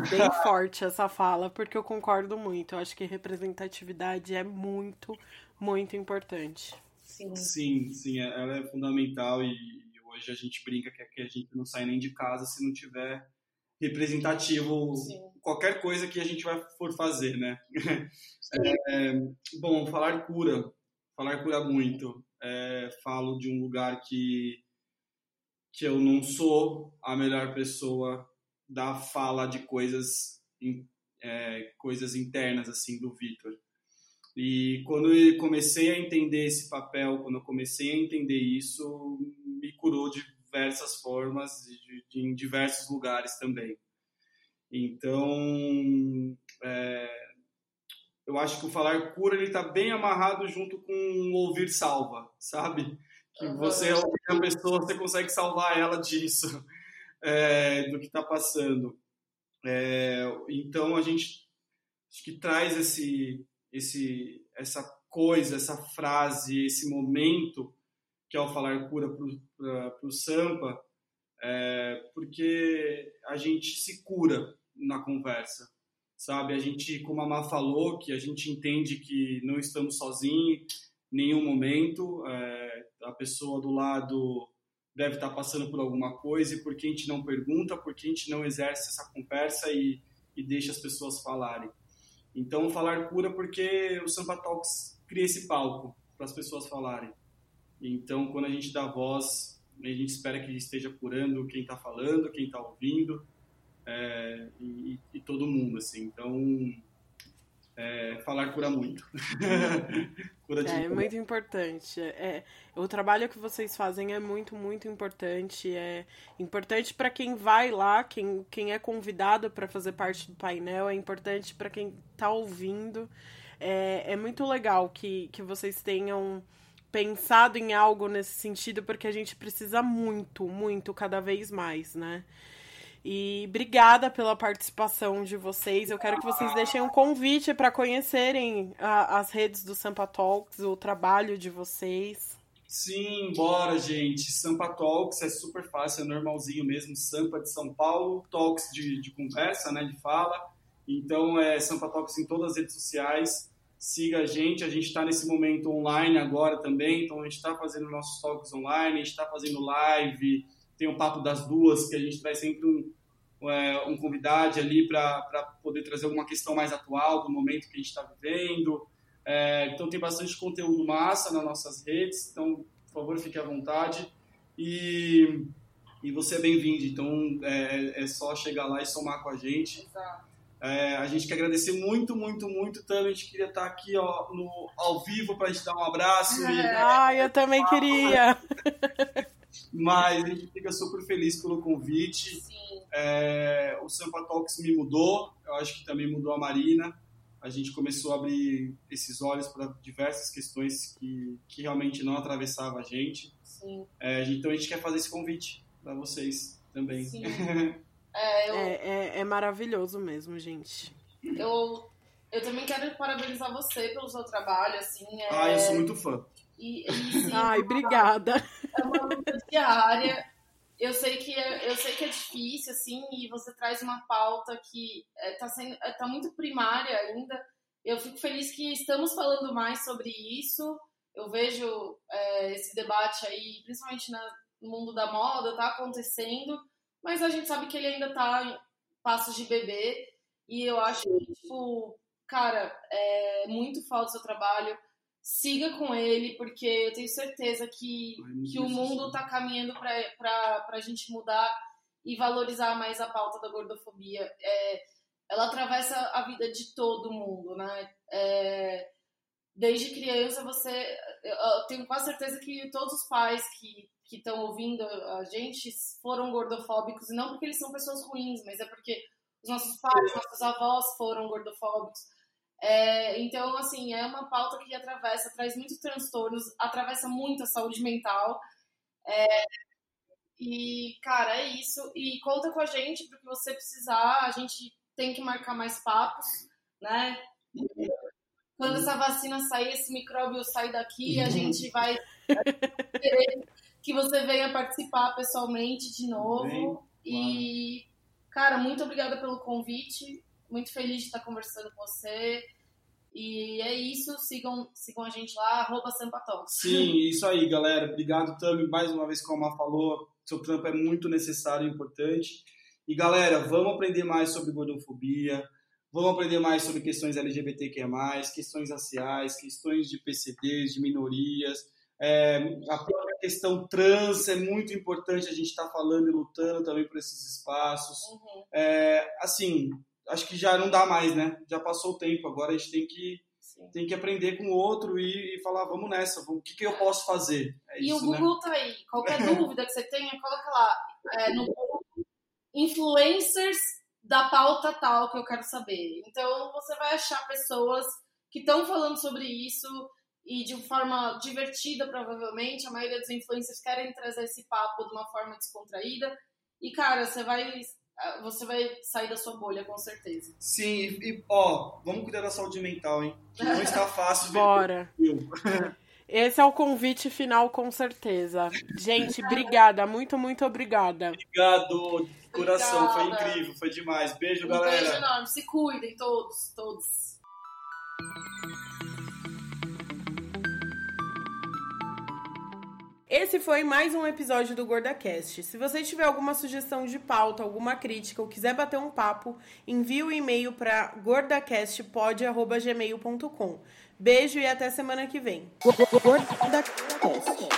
bem forte essa fala, porque eu concordo muito. Eu acho que representatividade é muito, muito importante. Sim, Sim, sim, ela é fundamental e hoje a gente brinca que aqui a gente não sai nem de casa se não tiver representativo Sim. qualquer coisa que a gente vai for fazer, né? É, bom, falar cura, falar cura muito. É, falo de um lugar que que eu não sou a melhor pessoa da fala de coisas é, coisas internas assim do Vitor. E quando eu comecei a entender esse papel, quando eu comecei a entender isso, me curou de diversas formas, de, de, em diversos lugares também. Então, é, eu acho que o falar cura ele está bem amarrado junto com o ouvir salva, sabe? Que você ouvir a pessoa, você consegue salvar ela disso, é, do que está passando. É, então a gente acho que traz esse, esse, essa coisa, essa frase, esse momento que é o falar cura para o Sampa, é, porque a gente se cura na conversa, sabe? A gente, como a Má falou, que a gente entende que não estamos sozinhos em nenhum momento, é, a pessoa do lado deve estar passando por alguma coisa e por que a gente não pergunta, por que a gente não exerce essa conversa e, e deixa as pessoas falarem. Então, falar cura porque o Sampa Talks cria esse palco para as pessoas falarem. Então, quando a gente dá voz, a gente espera que esteja curando quem está falando, quem está ouvindo é, e, e, todo mundo, assim. Então, é, falar cura muito. cura é, é muito importante. É, o trabalho que vocês fazem é muito, muito importante. É importante para quem vai lá, quem, quem é convidado para fazer parte do painel, é importante para quem está ouvindo. É, é muito legal que, que vocês tenham pensado em algo nesse sentido, porque a gente precisa muito, muito, cada vez mais, né? E obrigada pela participação de vocês. Eu quero que vocês deixem um convite para conhecerem a, as redes do Sampa Talks, o trabalho de vocês. Sim, bora, gente. Sampa Talks é super fácil, é normalzinho mesmo. Sampa de São Paulo, Talks de, de conversa, né, de fala. Então, é Sampa Talks em todas as redes sociais. Siga a gente. A gente está nesse momento online agora também. Então, a gente está fazendo nossos talks online, a gente está fazendo live tem o Papo das Duas, que a gente traz sempre um, é, um convidado ali para poder trazer alguma questão mais atual do momento que a gente está vivendo. É, então tem bastante conteúdo massa nas nossas redes, então, por favor, fique à vontade. E, e você é bem-vindo, então é, é, só chegar lá e somar com a gente. É, a gente quer agradecer muito, muito, muito, Tami. A gente queria estar aqui ó, no, ao vivo para gente dar um abraço. E... Ai, eu também queria! Mas a gente fica super feliz pelo convite. É, o Sampa Talks me mudou, eu acho que também mudou a Marina. A gente começou a abrir esses olhos para diversas questões que, que realmente não atravessavam a gente. É, então a gente quer fazer esse convite para vocês também. É, eu... é, é, é maravilhoso mesmo, gente. Eu, eu também quero parabenizar você pelo seu trabalho, assim. É... Ah, eu sou muito fã. E, e, sim, Ai, obrigada. É uma luta diária. Eu sei que é, eu sei que é difícil, assim, e você traz uma pauta que é, tá, sendo, é, tá muito primária ainda. Eu fico feliz que estamos falando mais sobre isso. Eu vejo é, esse debate aí, principalmente na, no mundo da moda, tá acontecendo, mas a gente sabe que ele ainda tá em passos de bebê. E eu acho que, tipo, cara, é muito falta do seu trabalho. Siga com ele, porque eu tenho certeza que, que o mundo tá caminhando para a gente mudar e valorizar mais a pauta da gordofobia. É, ela atravessa a vida de todo mundo, né? É, desde criança você, eu tenho quase certeza que todos os pais que que estão ouvindo a gente foram gordofóbicos e não porque eles são pessoas ruins, mas é porque os nossos pais, nossos avós foram gordofóbicos. É, então, assim, é uma pauta que atravessa, traz muitos transtornos, atravessa muito a saúde mental. É, e, cara, é isso. E conta com a gente porque você precisar. A gente tem que marcar mais papos, né? Quando essa vacina sair, esse micróbio sair daqui, a gente vai querer que você venha participar pessoalmente de novo. Bem, e, cara, muito obrigada pelo convite. Muito feliz de estar conversando com você. E é isso, sigam, sigam a gente lá, arroba Sampatox. Sim, isso aí, galera. Obrigado, Tami, mais uma vez, como a falou, seu trampo é muito necessário e importante. E galera, vamos aprender mais sobre gordofobia, vamos aprender mais sobre questões LGBTQ+, questões raciais, questões de PCDs, de minorias, é, a própria questão trans é muito importante a gente estar tá falando e lutando também por esses espaços. Uhum. É, assim, acho que já não dá mais, né? Já passou o tempo, agora a gente tem que tem que aprender com o outro e, e falar, vamos nessa, o que, que eu posso fazer? É e isso, o né? Google né? tá aí. Qualquer dúvida que você tenha, coloca lá é, no influencers da pauta tal que eu quero saber. Então você vai achar pessoas que estão falando sobre isso e de forma divertida, provavelmente. A maioria dos influencers querem trazer esse papo de uma forma descontraída. E, cara, você vai você vai sair da sua bolha, com certeza. Sim, e ó, vamos cuidar da saúde mental, hein? Não está fácil. Bora. Esse é o convite final, com certeza. Gente, obrigada, muito, muito obrigada. Obrigado, coração, obrigada. foi incrível, foi demais. Beijo, um galera. Beijo enorme, se cuidem todos, todos. Esse foi mais um episódio do GordaCast. Se você tiver alguma sugestão de pauta, alguma crítica ou quiser bater um papo, envie o um e-mail para gordacastpod.gmail.com. Beijo e até semana que vem. GordaCast.